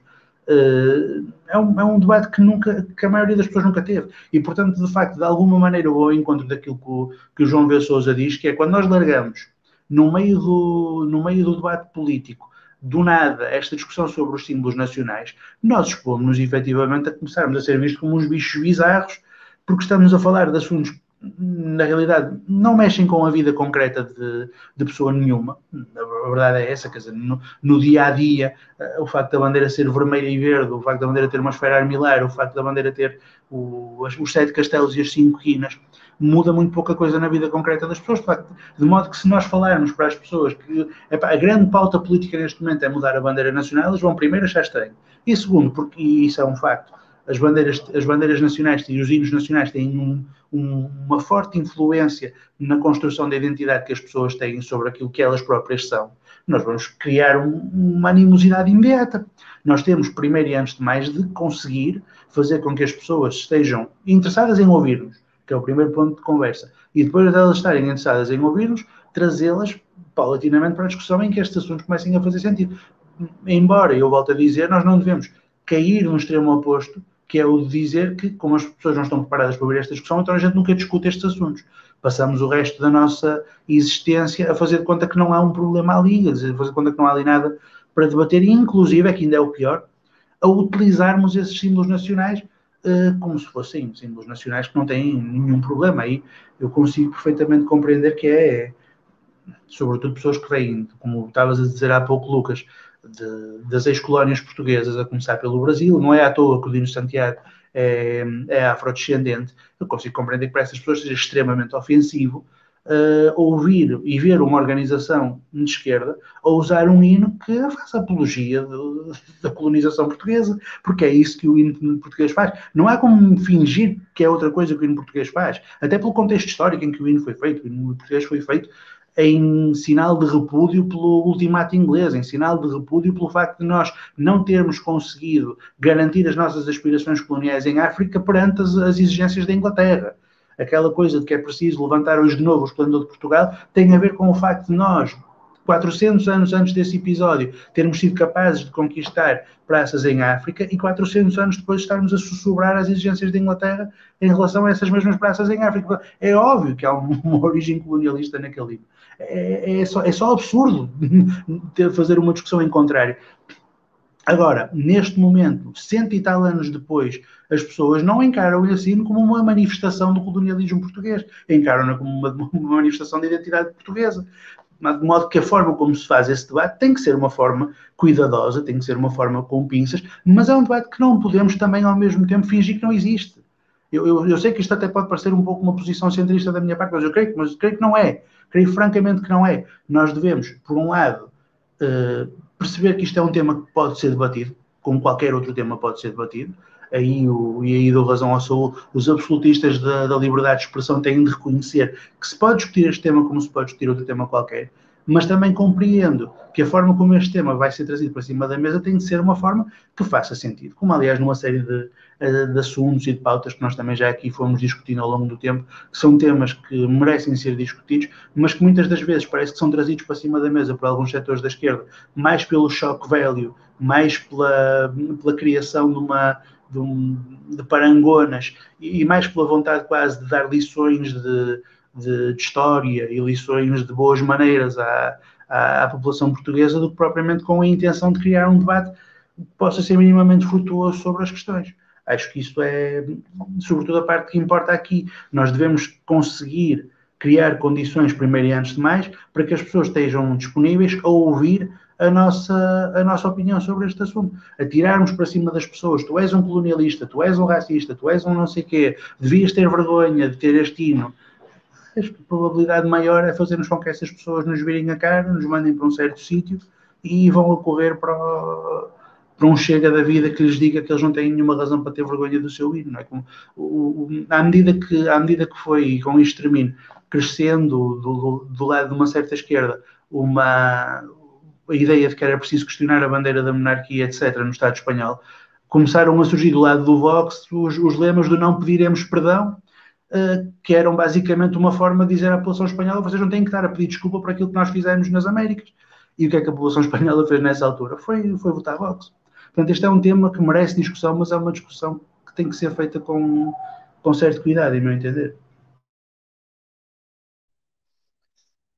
é um, é um debate que, nunca, que a maioria das pessoas nunca teve. E, portanto, de facto, de alguma maneira, vou ao encontro daquilo que o, que o João V. Souza diz, que é quando nós largamos, no meio do, no meio do debate político, do nada, esta discussão sobre os símbolos nacionais, nós expomos-nos efetivamente a começarmos a ser vistos como uns bichos bizarros, porque estamos a falar de assuntos na realidade, não mexem com a vida concreta de, de pessoa nenhuma. A verdade é essa, quer dizer, no, no, dia a dia, uh, o facto da bandeira ser vermelha e verde, o facto da bandeira ter uma esfera armilar, o facto da bandeira ter o, as, os sete castelos e as cinco quinas, muda muito pouca coisa na vida concreta das pessoas. De, facto, de modo que se nós falarmos para as pessoas que a grande pauta política neste momento é mudar a bandeira nacional, eles vão primeiro achar estranho. E segundo, porque e isso é um facto, as bandeiras, as bandeiras nacionais e os hinos nacionais têm um, um, uma forte influência na construção da identidade que as pessoas têm sobre aquilo que elas próprias são. Nós vamos criar um, uma animosidade imediata. Nós temos, primeiro e antes de mais, de conseguir fazer com que as pessoas estejam interessadas em ouvir-nos, que é o primeiro ponto de conversa, e depois de elas estarem interessadas em ouvir-nos, trazê-las paulatinamente para a discussão em que estes assuntos comecem a fazer sentido. Embora, eu volto a dizer, nós não devemos cair no extremo oposto que é o de dizer que, como as pessoas não estão preparadas para ouvir esta discussão, então a gente nunca discute estes assuntos. Passamos o resto da nossa existência a fazer de conta que não há um problema ali, a fazer de conta que não há ali nada para debater, e inclusive, é que ainda é o pior, a utilizarmos esses símbolos nacionais uh, como se fossem símbolos nacionais que não têm nenhum problema. Aí eu consigo perfeitamente compreender que é, sobretudo pessoas que vêm, como estavas a dizer há pouco, Lucas, de, das ex-colónias portuguesas, a começar pelo Brasil. Não é à toa que o Dino Santiago é, é afrodescendente. Eu consigo compreender que para essas pessoas seja extremamente ofensivo uh, ouvir e ver uma organização de esquerda a usar um hino que faça apologia da colonização portuguesa, porque é isso que o hino português faz. Não há como fingir que é outra coisa que o hino português faz, até pelo contexto histórico em que o hino foi feito. O hino português foi feito em sinal de repúdio pelo ultimato inglês, em sinal de repúdio pelo facto de nós não termos conseguido garantir as nossas aspirações coloniais em África perante as, as exigências da Inglaterra. Aquela coisa de que é preciso levantar hoje de novo o esplendor de Portugal tem a ver com o facto de nós, 400 anos antes desse episódio, termos sido capazes de conquistar praças em África e 400 anos depois estarmos a sussurrar as exigências da Inglaterra em relação a essas mesmas praças em África. É óbvio que há uma origem colonialista naquele livro é, é, só, é só absurdo fazer uma discussão em contrário. Agora, neste momento, cento e tal anos depois, as pessoas não encaram o Ilhacino como uma manifestação do colonialismo português, encaram-na como uma, uma, manifestação da identidade portuguesa. De modo que a forma como se faz esse debate tem que ser uma forma cuidadosa, tem que ser uma forma com pinças, mas é um debate que não podemos também ao mesmo tempo fingir que não existe. Eu, eu, eu sei que isto até pode parecer um pouco uma posição centrista da minha parte, mas eu creio, mas creio que não é. Creio francamente que não é. Nós devemos, por um lado, uh, perceber que isto é um tema que pode ser debatido, como qualquer outro tema pode ser debatido. Aí, o, e aí dou razão ao Saúl, os absolutistas da, da liberdade de expressão têm de reconhecer que se pode discutir este tema como se pode discutir outro tema qualquer, mas também compreendo que a forma como este tema vai ser trazido para cima da mesa tem de ser uma forma que faça sentido, como aliás numa série de, eh, de assuntos e de pautas que nós também já aqui fomos discutindo ao longo do tempo, que são temas que merecem ser discutidos, mas que muitas das vezes parece que são trazidos para cima da mesa por alguns setores da esquerda, mais pelo shock value, mais pela, pela criação de uma de, um, de parangonas e mais pela vontade quase de dar lições de de, de história e lições de boas maneiras à, à, à, população portuguesa do que propriamente com a intenção de criar um debate que possa ser minimamente frutuoso sobre as questões. Acho que isso é, sobretudo, a parte que importa aqui. Nós devemos conseguir criar condições, primeiro e antes de mais, para que as pessoas estejam disponíveis a ouvir a nossa, a nossa opinião sobre este assunto. A tirarmos para cima das pessoas, tu és um colonialista, tu és um racista, tu és um não sei quê, devias ter vergonha de ter este hino a probabilidade maior é fazermos com que essas pessoas nos virem a cara, nos mandem para um certo sítio e vão a correr para, para um chega da vida que lhes diga que eles não têm nenhuma razão para ter vergonha do seu hino. É? Como, o, o, à, medida que, à medida que foi, com isto termino, crescendo do, do lado de uma certa esquerda uma a ideia de que era preciso questionar a bandeira da monarquia, etc., no Estado espanhol, começaram a surgir do lado do Vox os, os lemas do não pediremos perdão que eram basicamente uma forma de dizer à população espanhola: vocês não têm que estar a pedir desculpa por aquilo que nós fizemos nas Américas. E o que é que a população espanhola fez nessa altura? Foi, foi votar Vox. Portanto, este é um tema que merece discussão, mas é uma discussão que tem que ser feita com, com certo cuidado, em meu entender.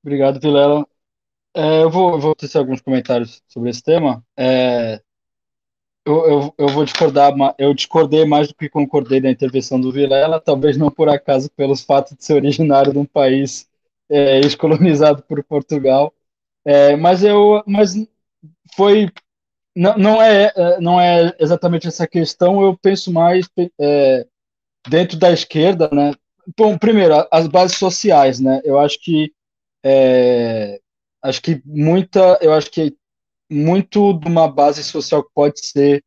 Obrigado, Vilela. É, eu vou, vou tecer alguns comentários sobre esse tema. É, eu, eu, eu vou discordar, eu discordei mais do que concordei da intervenção do Vilela, talvez não por acaso pelos fatos de ser originário de um país é, ex-colonizado por Portugal, é, mas eu, mas foi, não, não é, é, não é exatamente essa questão. Eu penso mais é, dentro da esquerda, né? bom, primeiro, as bases sociais, né? Eu acho que é, acho que muita, eu acho que muito de uma base social que pode ser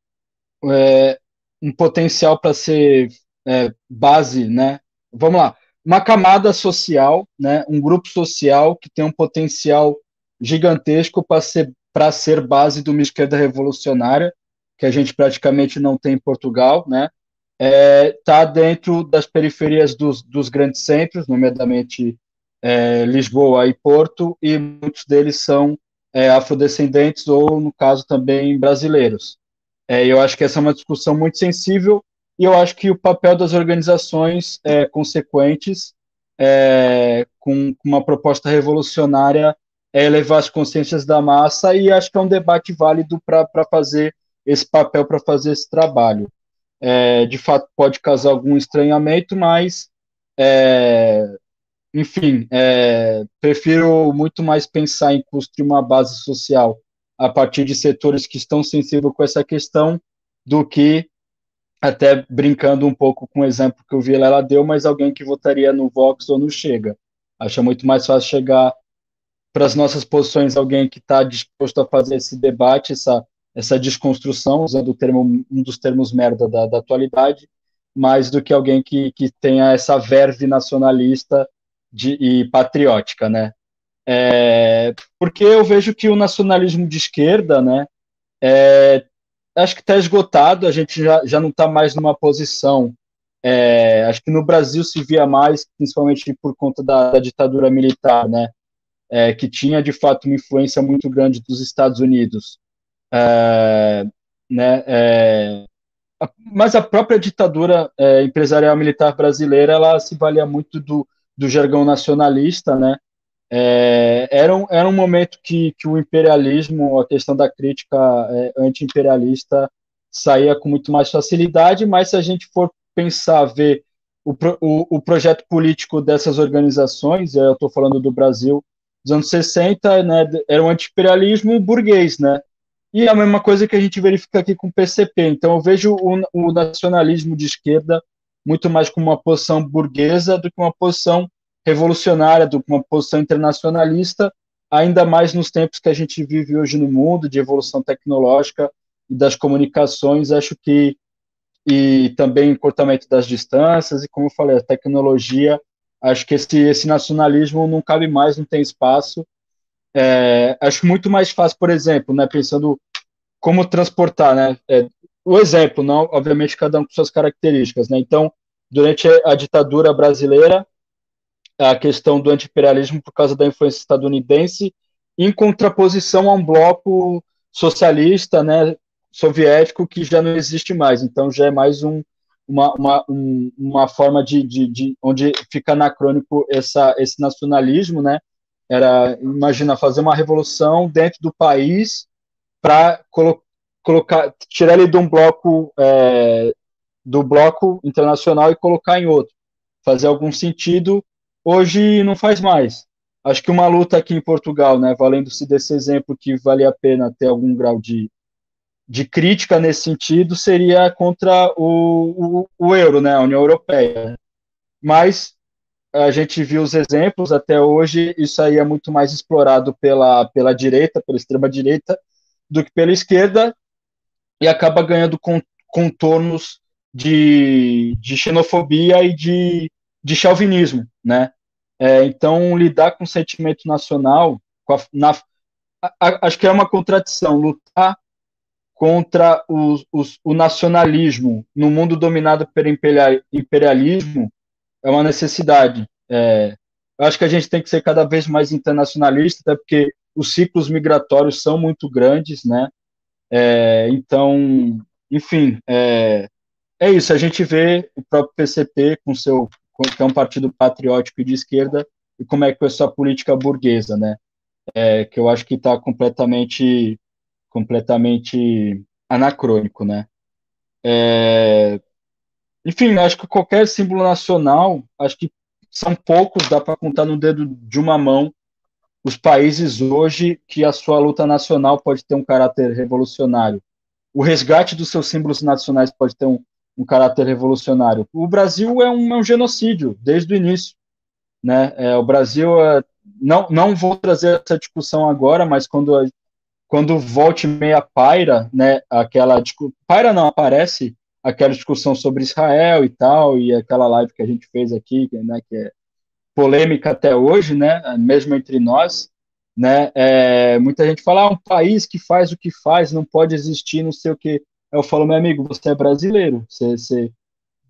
é, um potencial para ser é, base, né? Vamos lá, uma camada social, né? Um grupo social que tem um potencial gigantesco para ser para ser base de uma esquerda revolucionária, que a gente praticamente não tem em Portugal, né? Está é, tá dentro das periferias dos, dos grandes centros, nomeadamente é, Lisboa e Porto, e muitos deles são é, afrodescendentes ou, no caso, também brasileiros. É, eu acho que essa é uma discussão muito sensível e eu acho que o papel das organizações é, consequentes é, com, com uma proposta revolucionária é elevar as consciências da massa e acho que é um debate válido para fazer esse papel, para fazer esse trabalho. É, de fato, pode causar algum estranhamento, mas, é, enfim, é, prefiro muito mais pensar em construir uma base social a partir de setores que estão sensíveis com essa questão do que até brincando um pouco com o exemplo que o Vilela deu, mas alguém que votaria no Vox ou no Chega. Acho muito mais fácil chegar para as nossas posições alguém que está disposto a fazer esse debate, essa, essa desconstrução, usando o termo, um dos termos merda da, da atualidade, mais do que alguém que, que tenha essa verve nacionalista de, e patriótica, né? É, porque eu vejo que o nacionalismo de esquerda, né, é, acho que está esgotado, a gente já, já não está mais numa posição. É, acho que no Brasil se via mais, principalmente por conta da, da ditadura militar, né? é, que tinha de fato uma influência muito grande dos Estados Unidos, é, né, é, mas a própria ditadura empresarial militar brasileira ela se valia muito do, do jargão nacionalista, né? É, era, um, era um momento que, que o imperialismo, a questão da crítica é, anti-imperialista saía com muito mais facilidade, mas se a gente for pensar, ver o, o, o projeto político dessas organizações, eu estou falando do Brasil, dos anos 60, né, era um anti-imperialismo burguês, né? E é a mesma coisa que a gente verifica aqui com o PCP. Então, eu vejo o, o nacionalismo de esquerda muito mais como uma posição burguesa do que uma posição revolucionária, do que uma posição internacionalista, ainda mais nos tempos que a gente vive hoje no mundo, de evolução tecnológica e das comunicações, acho que, e também o cortamento das distâncias, e como eu falei, a tecnologia Acho que esse, esse nacionalismo não cabe mais, não tem espaço. É, acho muito mais fácil, por exemplo, né, pensando como transportar, né, é, o exemplo, não, obviamente cada um com suas características, né, então, durante a ditadura brasileira, a questão do anti-imperialismo por causa da influência estadunidense, em contraposição a um bloco socialista, né, soviético, que já não existe mais, então já é mais um, uma, uma, um, uma forma de, de, de, onde fica anacrônico essa, esse nacionalismo, né? Era, imagina, fazer uma revolução dentro do país para colo colocar, tirar ele de um bloco, é, do bloco internacional e colocar em outro. Fazer algum sentido, hoje não faz mais. Acho que uma luta aqui em Portugal, né, valendo-se desse exemplo que vale a pena ter algum grau de, de crítica nesse sentido seria contra o, o, o, euro, né, a União Europeia. Mas a gente viu os exemplos até hoje, isso aí é muito mais explorado pela, pela direita, pela extrema-direita, do que pela esquerda, e acaba ganhando contornos de, de xenofobia e de, de chauvinismo, né? É, então, lidar com o sentimento nacional, a, na, a, acho que é uma contradição, lutar contra os, os, o nacionalismo no mundo dominado pelo imperialismo é uma necessidade. É, eu acho que a gente tem que ser cada vez mais internacionalista, até porque os ciclos migratórios são muito grandes, né? É, então, enfim, é, é isso. A gente vê o próprio PCP com seu, que é um partido patriótico e de esquerda, e como é que a sua política burguesa, né? É, que eu acho que está completamente completamente anacrônico, né? É... Enfim, acho que qualquer símbolo nacional, acho que são poucos, dá para contar no dedo de uma mão os países hoje que a sua luta nacional pode ter um caráter revolucionário. O resgate dos seus símbolos nacionais pode ter um, um caráter revolucionário. O Brasil é um, é um genocídio desde o início, né? É, o Brasil é, não não vou trazer essa discussão agora, mas quando quando volte meia paira, né? Aquela paira não aparece aquela discussão sobre Israel e tal e aquela live que a gente fez aqui, né? Que é polêmica até hoje, né? Mesmo entre nós, né? É, muita gente fala, ah, um país que faz o que faz não pode existir, não sei o que. Eu falo, meu amigo, você é brasileiro, você, você,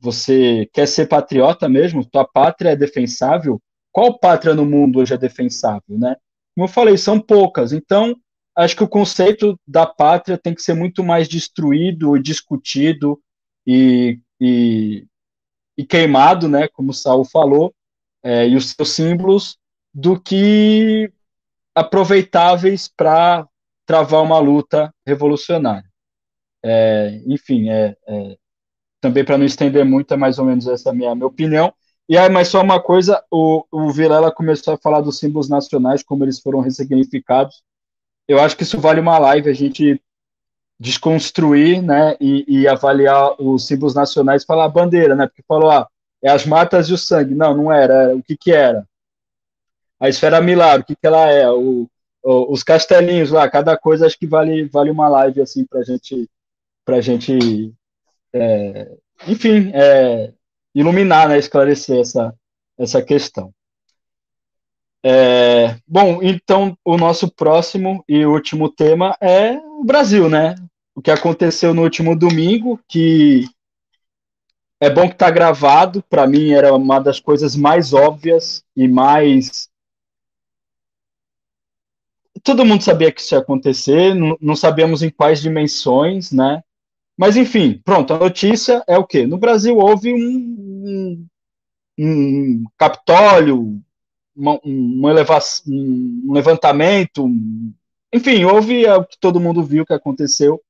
você quer ser patriota mesmo? Tua pátria é defensável? Qual pátria no mundo hoje é defensável, né? Como eu falei, são poucas. Então, acho que o conceito da pátria tem que ser muito mais destruído, discutido e, e, e queimado, né? Como o Saul falou, é, e os seus símbolos, do que aproveitáveis para travar uma luta revolucionária. É, enfim, é, é também para não estender muito, é mais ou menos essa minha, minha opinião. E aí, mas só uma coisa, o, o Vilela começou a falar dos símbolos nacionais, como eles foram ressignificados. Eu acho que isso vale uma live, a gente desconstruir, né, e, e avaliar os símbolos nacionais, falar a bandeira, né, porque falou, ah, é as matas e o sangue. Não, não era, o que que era? a esfera milar, o que, que ela é, o, o, os castelinhos lá, cada coisa acho que vale, vale uma live assim para gente, a gente, é, enfim, é, iluminar, né, esclarecer essa, essa questão. É, bom, então o nosso próximo e último tema é o Brasil, né? O que aconteceu no último domingo, que é bom que está gravado, para mim era uma das coisas mais óbvias e mais todo mundo sabia que isso ia acontecer, não, não sabíamos em quais dimensões, né? Mas, enfim, pronto, a notícia é o quê? No Brasil houve um, um, um Capitólio, uma, um, elevação, um levantamento, enfim, houve o que todo mundo viu que aconteceu.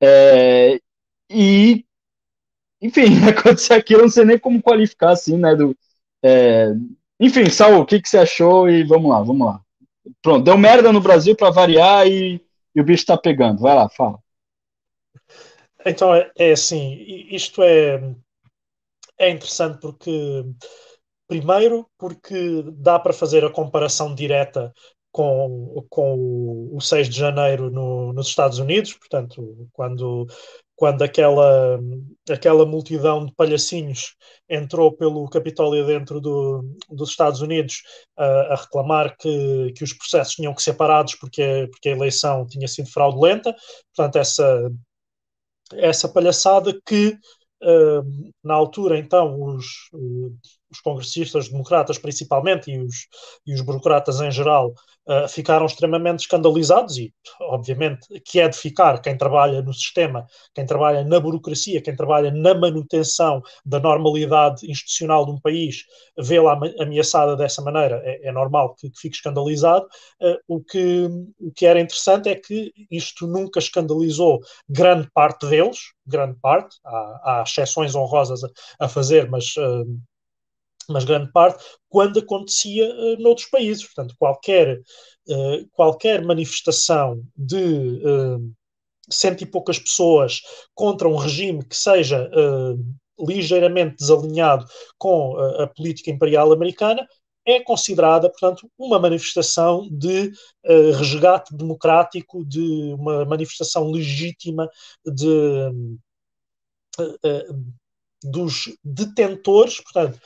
É, e, enfim, aconteceu aquilo, não sei nem como qualificar assim, né? Do, é, enfim, Saul, o que, que você achou? E vamos lá, vamos lá. Pronto, deu merda no Brasil para variar e, e o bicho está pegando. Vai lá, fala. Então, é, é assim, isto é, é interessante porque, primeiro, porque dá para fazer a comparação direta com, com o 6 de janeiro no, nos Estados Unidos, portanto, quando quando aquela, aquela multidão de palhacinhos entrou pelo Capitólio dentro do, dos Estados Unidos uh, a reclamar que, que os processos tinham que ser parados porque, porque a eleição tinha sido fraudulenta. Portanto, essa, essa palhaçada que, uh, na altura, então, os, os congressistas democratas principalmente e os, e os burocratas em geral uh, ficaram extremamente escandalizados e, obviamente, que é de ficar quem trabalha no sistema, quem trabalha na burocracia, quem trabalha na manutenção da normalidade institucional de um país, vê-la ameaçada dessa maneira, é, é normal que, que, fique escandalizado. Uh, o, que, o que era interessante é que isto nunca escandalizou grande parte deles, grande parte, há, há exceções honrosas a, a fazer, mas uh, mas grande parte, quando acontecia uh, noutros países. Portanto, qualquer, uh, qualquer manifestação de uh, cento e poucas pessoas contra um regime que seja uh, ligeiramente desalinhado com a política imperial americana é considerada, portanto, uma manifestação de resgate democrático, de uma manifestação legítima de, dos detentores, portanto,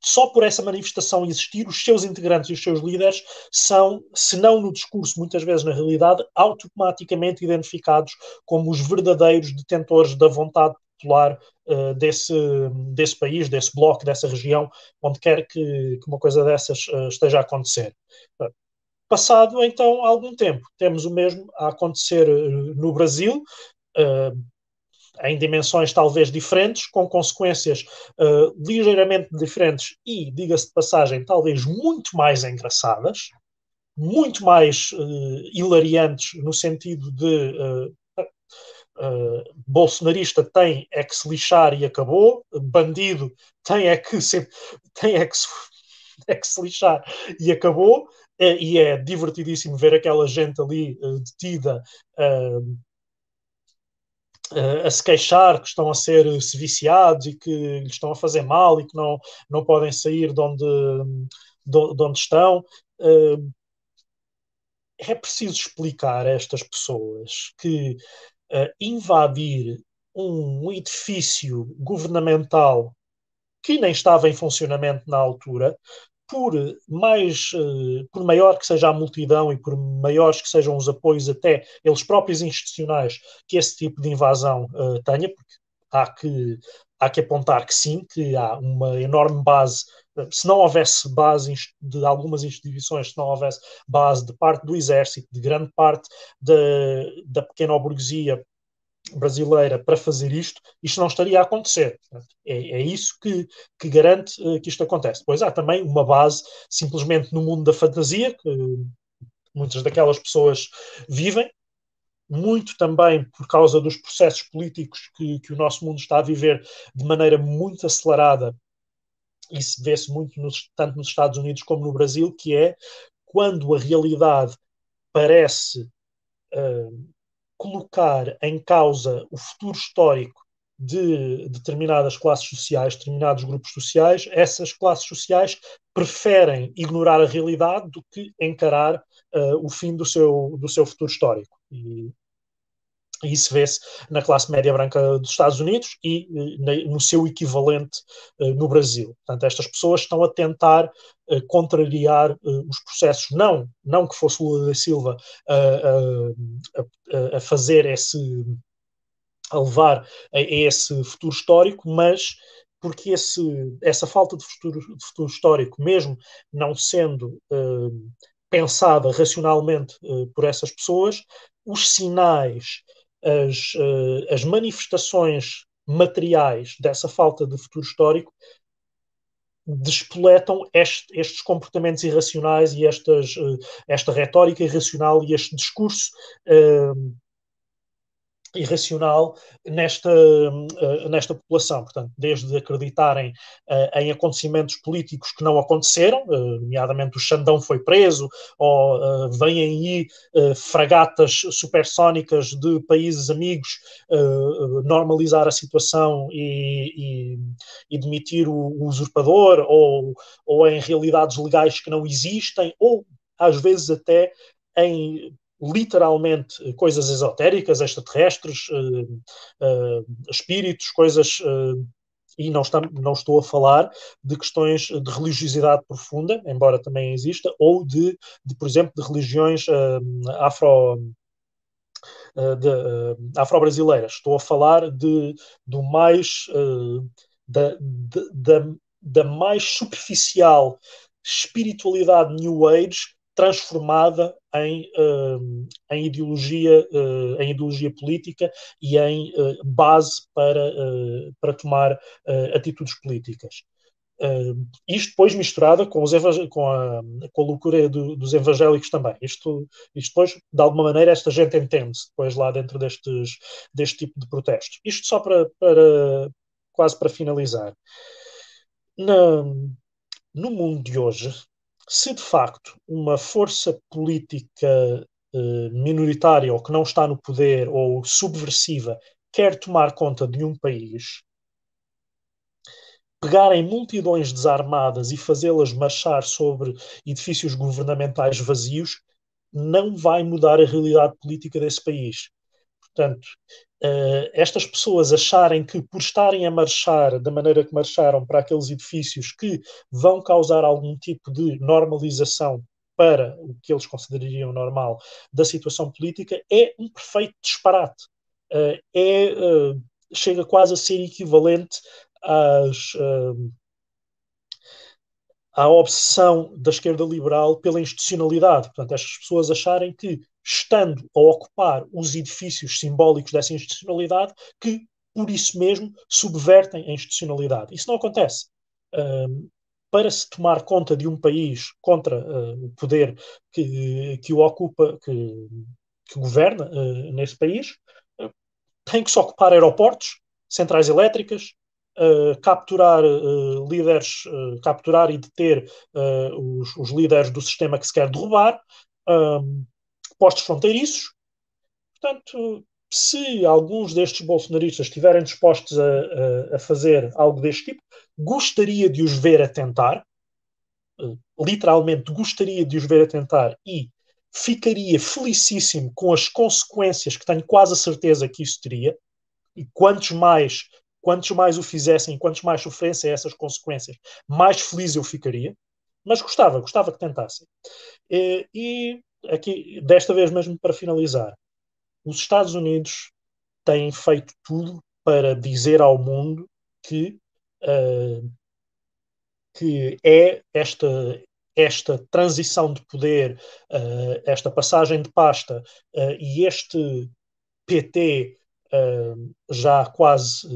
só por essa manifestação existir, os seus integrantes e os seus líderes são, se não no discurso, muitas vezes na realidade, automaticamente identificados como os verdadeiros detentores da vontade popular uh, desse, desse país, desse bloco, dessa região, onde quer que, que uma coisa dessas uh, esteja a acontecer. Passado então algum tempo, temos o mesmo a acontecer no Brasil em dimensões talvez diferentes, com consequências uh, ligeiramente diferentes e, diga-se de passagem, talvez muito mais engraçadas, muito mais uh, hilariantes no sentido de uh, bolsonarista tem é que se lixar e acabou, bandido tem é que se, tem é que se, é que se lixar e acabou, e é divertidíssimo ver aquela gente ali detida a se queixar que estão a ser viciados e que lhes estão a fazer mal e que não, não podem sair de onde, de, de onde estão. Uh, é preciso explicar a estas pessoas que invadir um edifício governamental que nem estava em funcionamento na altura, por mais uh, por maior que seja a multidão e por maiores que sejam os apoios até eles próprios institucionais que esse tipo de invasão uh, tenha, porque há que há que apontar que sim, que há uma enorme base se não houvesse base de algumas instituições, se não houvesse base de parte do exército, de grande parte da pequena burguesia brasileira para fazer isto, isto não estaria a acontecer. É, é isso que, que garante uh, que isto acontece. Pois há também uma base simplesmente no mundo da fantasia, que muitas daquelas pessoas vivem, muito também por causa dos processos políticos que, que o nosso mundo está a viver de maneira muito acelerada isso vê-se muito nos, tanto nos Estados Unidos como no Brasil, que é quando a realidade parece uh, colocar em causa o futuro histórico de determinadas classes sociais, determinados grupos sociais, essas classes sociais preferem ignorar a realidade do que encarar uh, o fim do seu, do seu futuro histórico. E e isso vê-se na classe média branca dos Estados Unidos e eh, no seu equivalente eh, no Brasil. Portanto, estas pessoas estão a tentar eh, contrariar os processos, não, não que fosse Lula da Silva a, a, a fazer esse, a levar a, esse futuro histórico, mas porque esse, essa falta de futuro, de futuro histórico, mesmo não sendo pensada racionalmente por essas pessoas, os sinais as, uh, as manifestações materiais dessa falta de futuro histórico despoletam este, estes comportamentos irracionais e estas, uh, esta retórica irracional e este discurso uh, irracional nesta, uh, nesta população. Portanto, desde acreditarem uh, em acontecimentos políticos que não aconteceram, uh, nomeadamente o Xandão foi preso, ou uh, vêm aí fragatas supersónicas de países amigos normalizar a situação e, e, e demitir o, o usurpador, ou, ou em realidades legais que não existem, ou às vezes até em literalmente coisas esotéricas, extraterrestres, uh, uh, espíritos, coisas. Uh, e não, está, não estou a falar de questões de religiosidade profunda, embora também exista, ou de, de por exemplo, de religiões afro, afro-brasileiras. Estou a falar de, do mais da, da, da mais superficial espiritualidade New Age transformada em, uh, em, ideologia, uh, em ideologia política e em uh, base para, para tomar atitudes políticas. isto depois misturada com, com, a, com a loucura do, dos evangélicos também. Isto, isto depois, de alguma maneira, esta gente entende-se depois lá dentro destes, deste tipo de protestos. Isto só para, para quase para finalizar. Na, no mundo de hoje, se de facto uma força política eh, minoritária ou que não está no poder ou subversiva quer tomar conta de um país, pegarem multidões desarmadas e fazê-las marchar sobre edifícios governamentais vazios não vai mudar a realidade política desse país. Portanto, uh, estas pessoas acharem que por estarem a marchar da maneira que marcharam para aqueles edifícios que vão causar algum tipo de normalização para o que eles considerariam normal da situação política é um perfeito disparate. Uh, é, uh, chega quase a ser equivalente às, à obsessão da esquerda liberal pela institucionalidade. Portanto, estas pessoas acharem que estando a ocupar os edifícios simbólicos dessa institucionalidade, que, por isso mesmo, subvertem a institucionalidade. Isso não acontece. Um, para se tomar conta de um país contra uh, o poder que, que o ocupa, que, que governa uh, nesse país, uh, tem que se ocupar aeroportos, centrais elétricas, capturar líderes, capturar e deter os, os, líderes do sistema que se quer derrubar, postos fronteiriços. Portanto, se alguns destes bolsonaristas estiverem dispostos a, a, a, fazer algo deste tipo, gostaria de os ver a tentar, uh, literalmente gostaria de os ver a tentar e ficaria felicíssimo com as consequências que tenho quase a certeza que isso teria, e quantos mais, quantos mais o fizessem, quantos mais sofressem essas consequências, mais feliz eu ficaria. Mas gostava, gostava que tentassem. E, e aqui, desta vez mesmo para finalizar, os Estados Unidos têm feito tudo para dizer ao mundo que, uh, que é esta, esta transição de poder, uh, esta passagem de pasta uh, e este PT já quase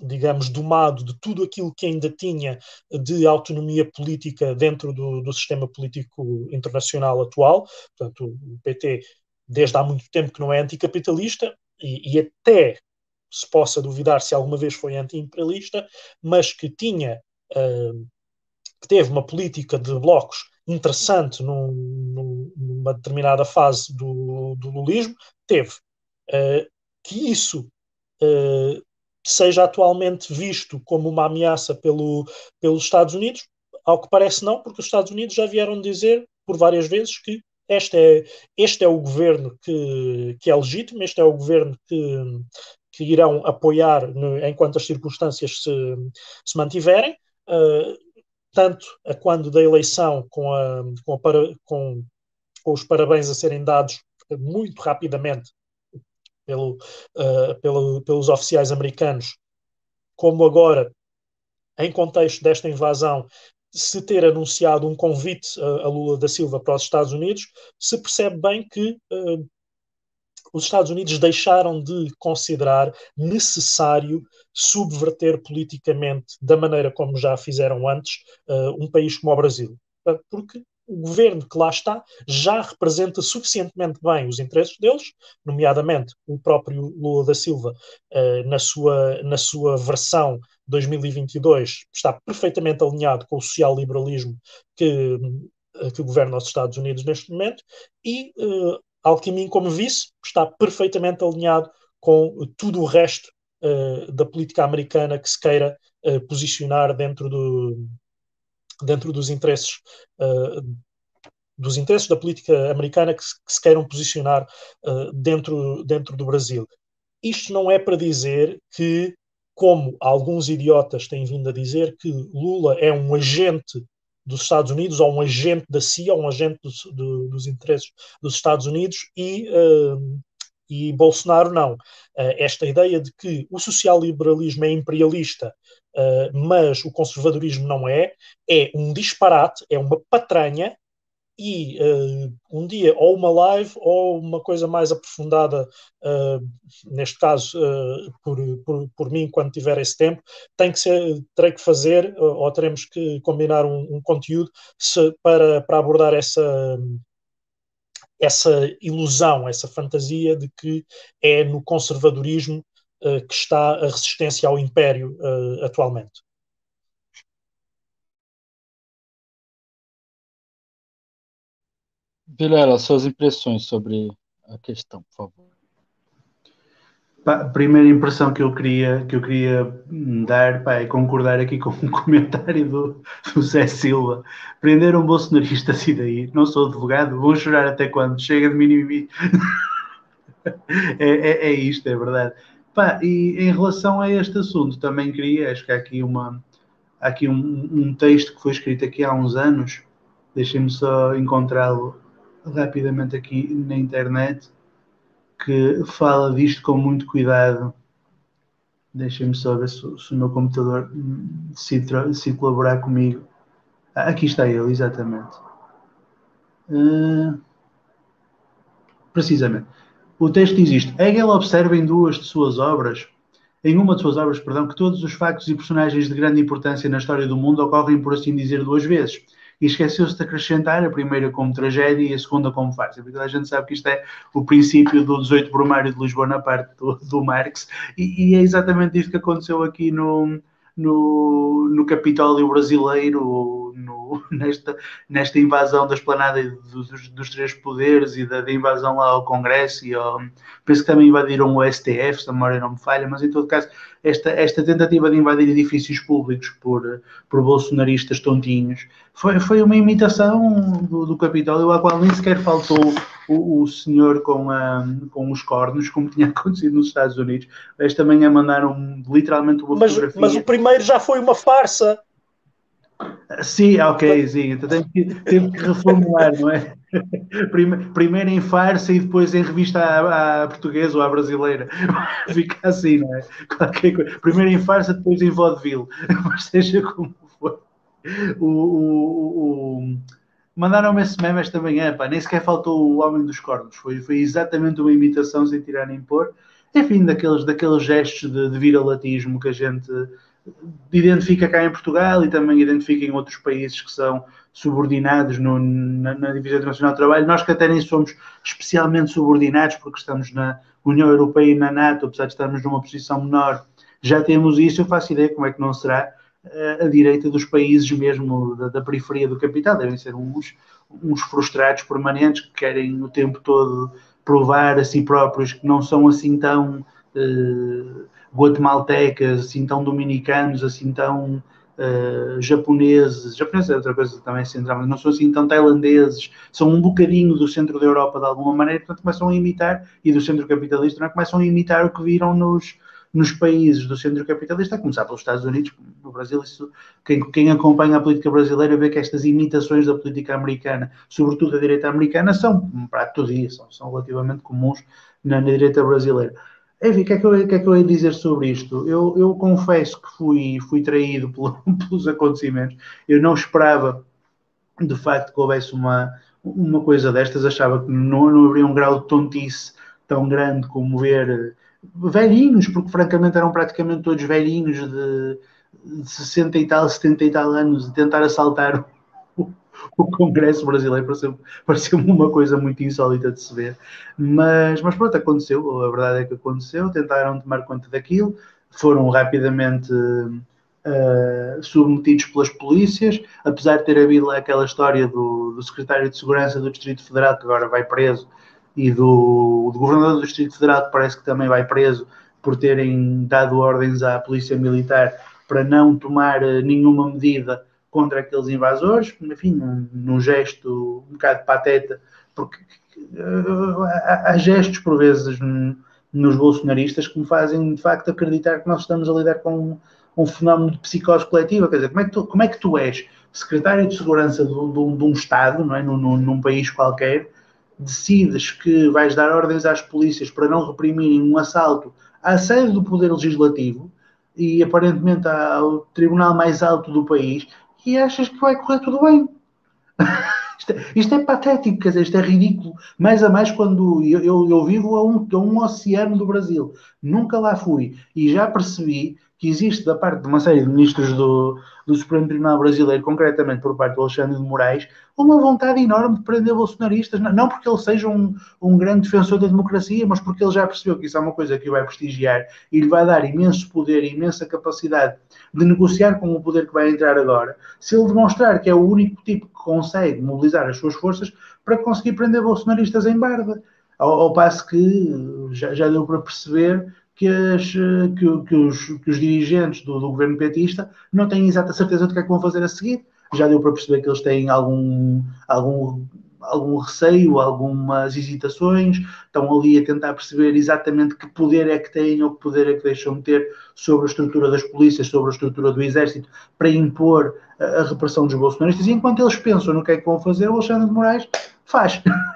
digamos, domado de tudo aquilo que ainda tinha de autonomia política dentro do, do sistema político internacional atual. Portanto, o PT, desde há muito tempo que não é anticapitalista e, e até se possa duvidar se alguma vez foi anti-imperialista, mas que tinha, uh, que teve uma política de blocos interessante num, num, numa determinada fase do, do lulismo, teve. Uh, que isso uh, seja atualmente visto como uma ameaça pelo, pelos Estados Unidos, ao que parece não, porque os Estados Unidos já vieram dizer por várias vezes que este é, este é o governo que, que é legítimo, este é o governo que, que irão apoiar no, enquanto as circunstâncias se, se mantiverem, uh, tanto a quando da eleição, com, a, com, a para, com, com os parabéns a serem dados muito rapidamente pelo, uh, pelo, pelos oficiais americanos, como agora, em contexto desta invasão, se ter anunciado um convite a, a Lula da Silva para os Estados Unidos, se percebe bem que uh, os Estados Unidos deixaram de considerar necessário subverter politicamente, da maneira como já fizeram antes, uh, um país como o Brasil. Porque o governo que lá está já representa suficientemente bem os interesses deles, nomeadamente o próprio Lula da Silva, uh, na, sua, na sua versão 2022, está perfeitamente alinhado com o social-liberalismo que, uh, que governa os Estados Unidos neste momento, e uh, Alckmin, como vice, está perfeitamente alinhado com tudo o resto uh, da política americana que se queira posicionar dentro do, dentro dos interesses uh, dos interesses da política americana que se, que se queiram posicionar uh, dentro, dentro do Brasil. Isto não é para dizer que, como alguns idiotas têm vindo a dizer, que Lula é um agente dos Estados Unidos ou um agente da CIA, um agente dos, do, dos interesses dos Estados Unidos e, uh, e Bolsonaro não. Uh, esta ideia de que o social-liberalismo é imperialista uh, mas o conservadorismo não é, é um disparate, é uma patranha e uh, um dia ou uma live ou uma coisa mais aprofundada, uh, neste caso por, por, por, mim, quando tiver esse tempo, tem que ser, terei que fazer ou teremos que combinar um, um conteúdo se, para, para abordar essa, essa ilusão, essa fantasia de que é no conservadorismo que está a resistência ao império uh, atualmente. Vilela, suas impressões sobre a questão, por favor. a primeira impressão que eu queria, que eu queria dar pá, é concordar aqui com um comentário do, do Zé Silva. Prender um bolsonarista assim daí, não sou advogado, vou chorar até quando? Chega de mimimi. é, é, é isto, é verdade. Pá, e em relação a este assunto, também queria, acho que há aqui, uma, há aqui um, um texto que foi escrito aqui há uns anos, deixem-me só encontrá-lo rapidamente aqui na internet, que fala disto com muito cuidado. Deixem-me só ver se, se, o meu computador se, se colaborar comigo. Ah, aqui está ele, exatamente. Uh, precisamente. O texto diz isto. Hegel observa em duas de suas obras, em uma de suas obras, perdão, que todos os factos e personagens de grande importância na história do mundo ocorrem, por assim dizer, duas vezes. E esqueceu-se de acrescentar a primeira como tragédia e a segunda como farsa. Porque a gente sabe que isto é o princípio do 18 Brumário de Lisboa na parte do, do Marx, e, e, é exatamente isto que aconteceu aqui no, no, no Capitólio brasileiro, no, nesta, nesta invasão da esplanada dos, dos, três poderes e da, da, invasão lá ao Congresso e ao, penso que também invadiram o STF, se a memória não me falha, mas em todo caso esta, esta tentativa de invadir edifícios públicos por, por bolsonaristas tontinhos foi, foi uma imitação do, do Capitólio, a qual nem sequer faltou o, o senhor com, a, com os cornos, como tinha acontecido nos Estados Unidos. Esta manhã mandaram literalmente uma mas, fotografia. Mas o primeiro já foi uma farsa. Sim, ok, sim. Então tem que, tem que reformular, não é? Primeiro em farsa e depois em revista à, à portuguesa ou à brasileira. Fica assim, não é? Primeiro em farsa, depois em vaudeville. Mas seja como for. O, o, o, Mandaram-me esse meme esta manhã, pá, nem sequer faltou o Homem dos Cornos. Foi, foi exatamente uma imitação sem tirar nem pôr. Enfim, daqueles, daqueles gestos de, de viralatismo que a gente identifica cá em Portugal e também identifica em outros países que são subordinados no, na, na, Divisão Internacional do Trabalho. Nós que até nem somos especialmente subordinados porque estamos na União Europeia e na NATO, apesar de estarmos numa posição menor, já temos isso. Eu faço ideia como é que não será eh, a direita dos países mesmo da, da periferia do capital. Devem ser uns, uns frustrados permanentes que querem o tempo todo provar a si próprios que não são assim tão uh, guatemaltecas, assim tão dominicanos, assim tão uh, japoneses, japoneses é outra coisa também central, mas não são assim tão tailandeses, são um bocadinho do centro da Europa de alguma maneira, portanto começam a imitar, e do centro capitalista, não é? começam a imitar o que viram nos, nos países do centro capitalista, a começar pelos Estados Unidos, no Brasil, isso, quem, quem, acompanha a política brasileira vê que estas imitações da política americana, sobretudo da direita americana, são para todo dia, são, são relativamente comuns na, na direita brasileira. Enfim, o que, é que, eu, que é que eu ia dizer sobre isto? Eu, eu confesso que fui, fui traído pelo, pelos acontecimentos. Eu não esperava, de facto, que houvesse uma, uma coisa destas. Achava que não, não haveria um grau de tontice tão grande como ver velhinhos, porque francamente eram praticamente todos velhinhos de, de 60 e tal, 70 e tal anos, de tentar assaltar o Congresso brasileiro pareceu-me pareceu uma coisa muito insólita de se ver. Mas, mas pronto, aconteceu, a verdade é que aconteceu, tentaram tomar conta daquilo, foram rapidamente uh, submetidos pelas polícias, apesar de ter havido aquela história do, do secretário de Segurança do Distrito Federal, que agora vai preso, e do, do governador do Distrito Federal, que parece que também vai preso por terem dado ordens à Polícia Militar para não tomar uh, nenhuma medida contra aqueles invasores, enfim, num, num gesto um bocado pateta, porque uh, há, há, gestos por vezes nos bolsonaristas que me fazem de facto acreditar que nós estamos a lidar com um, um fenómeno de psicose coletiva, quer dizer, como é que tu, como é que tu és secretário de segurança de, de, de um Estado, não é? Num, num, num país qualquer, decides que vais dar ordens às polícias para não reprimirem um assalto à sede do Poder Legislativo e aparentemente ao Tribunal mais alto do país e achas que vai correr tudo bem. isto, é, isto, é, patético, quer dizer, isto é ridículo. Mais a mais quando eu, eu, eu vivo a um, a um oceano do Brasil, nunca lá fui e já percebi que existe da parte de uma série de ministros do, do Supremo Tribunal Brasileiro, concretamente por parte do Alexandre de Moraes, uma vontade enorme de prender bolsonaristas, não porque ele seja um, um grande defensor da democracia, mas porque ele já percebeu que isso é uma coisa que o vai prestigiar e lhe vai dar imenso poder e imensa capacidade de negociar com o poder que vai entrar agora, se ele demonstrar que é o único tipo que consegue mobilizar as suas forças para conseguir prender bolsonaristas em barda. Ao, ao passo que já, já deu para perceber que, as, que, que, os, que os, dirigentes do, do, governo petista não têm exata certeza do que é que vão fazer a seguir. Já deu para perceber que eles têm algum, algum, algum receio, algumas hesitações, estão ali a tentar perceber exatamente que poder é que têm ou que poder é que deixam de ter sobre a estrutura das polícias, sobre a estrutura do exército, para impor a, a repressão dos bolsonaristas. E enquanto eles pensam no que é que vão fazer, o Alexandre de Moraes faz.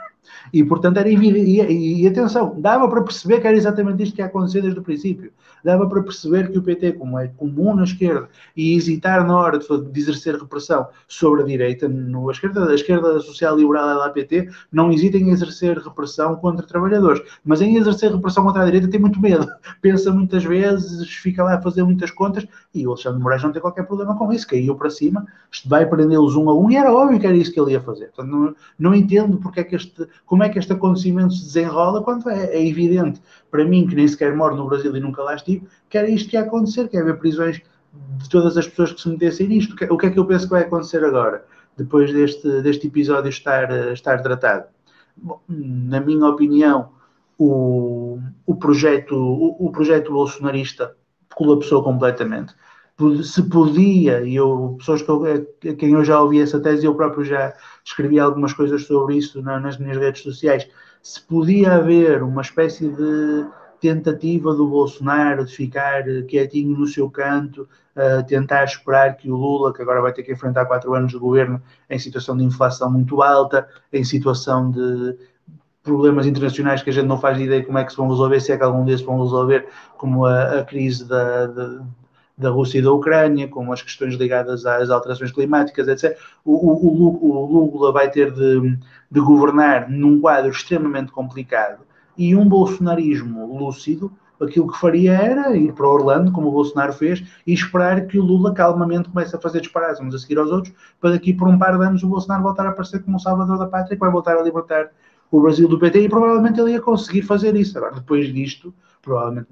E, portanto, era evidente. E, e, atenção, dava para perceber que era exatamente isto que ia acontecer desde o princípio. Dava para perceber que o PT, como é comum na esquerda, e hesitar na hora de, exercer repressão sobre a direita, no, a, esquerda, a esquerda social-liberal da PT, não hesita em exercer repressão contra trabalhadores. Mas em exercer repressão contra a direita tem muito medo. Pensa muitas vezes, fica lá a fazer muitas contas, e o Alexandre Moraes não tem qualquer problema com isso. Caiu para cima, vai prendê-los um a um, e era óbvio que era isso que ele ia fazer. Portanto, não, não entendo porque é que este como é que este acontecimento se desenrola quando é, é, evidente para mim, que nem sequer moro no Brasil e nunca lá estive, que era isto que ia acontecer, que ia haver prisões de todas as pessoas que se metessem nisto. O que é que eu penso que vai acontecer agora? depois deste, deste episódio estar, estar tratado. Bom, na minha opinião, o, o, projeto, o, o projeto bolsonarista colapsou completamente se podia, e eu, pessoas que eu, a quem eu já ouvi essa tese, eu próprio já escrevi algumas coisas sobre isso nas minhas redes sociais, se podia haver uma espécie de tentativa do Bolsonaro de ficar quietinho no seu canto, uh, tentar esperar que o Lula, que agora vai ter que enfrentar quatro anos de governo em situação de inflação muito alta, em situação de problemas internacionais que a gente não faz ideia como é que se vão resolver, se é que algum desses vão resolver, como a, a crise da, da da Rússia e da Ucrânia, com as questões ligadas às alterações climáticas, etc. O, o, o Lula vai ter de, de, governar num quadro extremamente complicado e um bolsonarismo lúcido, aquilo que faria era ir para Orlando, como o Bolsonaro fez, e esperar que o Lula calmamente comece a fazer disparados uns a seguir aos outros, para daqui por um par de anos o Bolsonaro voltar a aparecer como um salvador da pátria, que vai voltar a libertar o Brasil do PT, e provavelmente ele ia conseguir fazer isso. Agora, depois disto, provavelmente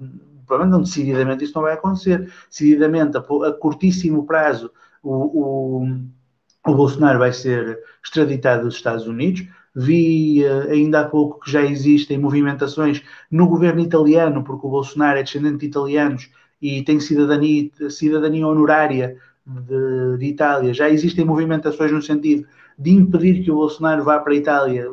provavelmente não decididamente isso não vai acontecer. Decididamente, a, a curtíssimo prazo, o, o, o, Bolsonaro vai ser extraditado dos Estados Unidos. Vi uh, ainda há pouco que já existem movimentações no governo italiano, porque o Bolsonaro é descendente de italianos e tem cidadania, cidadania honorária de, de Itália. Já existem movimentações no sentido de impedir que o Bolsonaro vá para a Itália,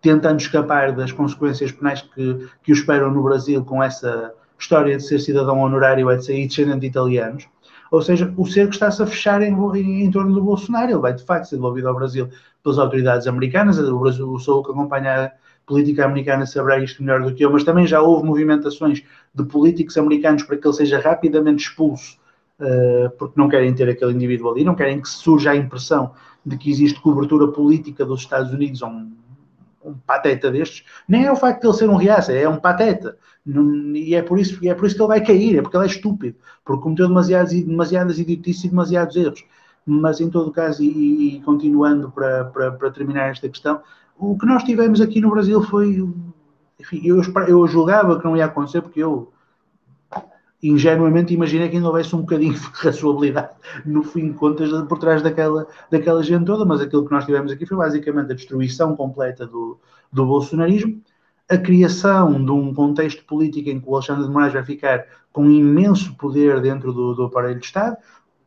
tentando escapar das consequências penais que, que o esperam no Brasil com essa história de ser cidadão honorário é de sair descendente de italianos. Ou seja, o cerco está-se a fechar em, em, em, torno do Bolsonaro. Ele vai, de facto, ser devolvido ao Brasil pelas autoridades americanas. O, Brasil, o Saúl que acompanha a política americana saberá isto melhor do que eu, mas também já houve movimentações de políticos americanos para que ele seja rapidamente expulso, uh, porque não querem ter aquele indivíduo ali, não querem que surja a impressão de que existe cobertura política dos Estados Unidos a um um pateta destes, nem é o facto de ele ser um reaça, é um pateta. E é por isso, é por isso que ele vai cair, é porque ele é estúpido, porque cometeu demasiadas, demasiadas idiotices e demasiados erros. Mas em todo caso, e, e continuando para, para, para, terminar esta questão, o que nós tivemos aqui no Brasil foi. Enfim, eu, eu julgava que não ia acontecer, porque eu ingenuamente imaginei que ainda houvesse um bocadinho de razoabilidade no fim de contas por trás daquela, daquela gente toda, mas aquilo que nós tivemos aqui foi basicamente a destruição completa do, do bolsonarismo, a criação de um contexto político em que o Alexandre de Moraes vai ficar com imenso poder dentro do, do aparelho de Estado,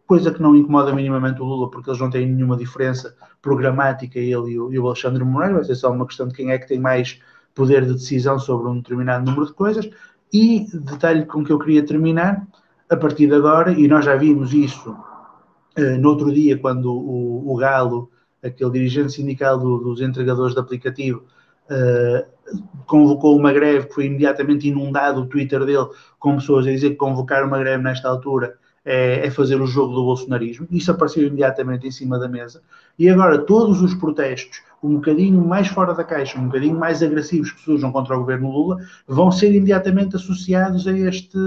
coisa que não incomoda minimamente o Lula, porque eles não têm nenhuma diferença programática, ele e o, e o Alexandre Moraes, vai ser só uma questão de quem é que tem mais poder de decisão sobre um determinado número de coisas, e detalhe com que eu queria terminar, a partir de agora, e nós já vimos isso uh, no outro dia, quando o, o Galo, aquele dirigente sindical do, dos entregadores de aplicativo, uh, convocou uma greve foi imediatamente inundado o Twitter dele com pessoas a dizer que convocar uma greve nesta altura é, é, fazer o jogo do bolsonarismo. Isso apareceu imediatamente em cima da mesa. E agora todos os protestos um bocadinho mais fora da caixa, um bocadinho mais agressivos que surjam contra o governo Lula, vão ser imediatamente associados a este,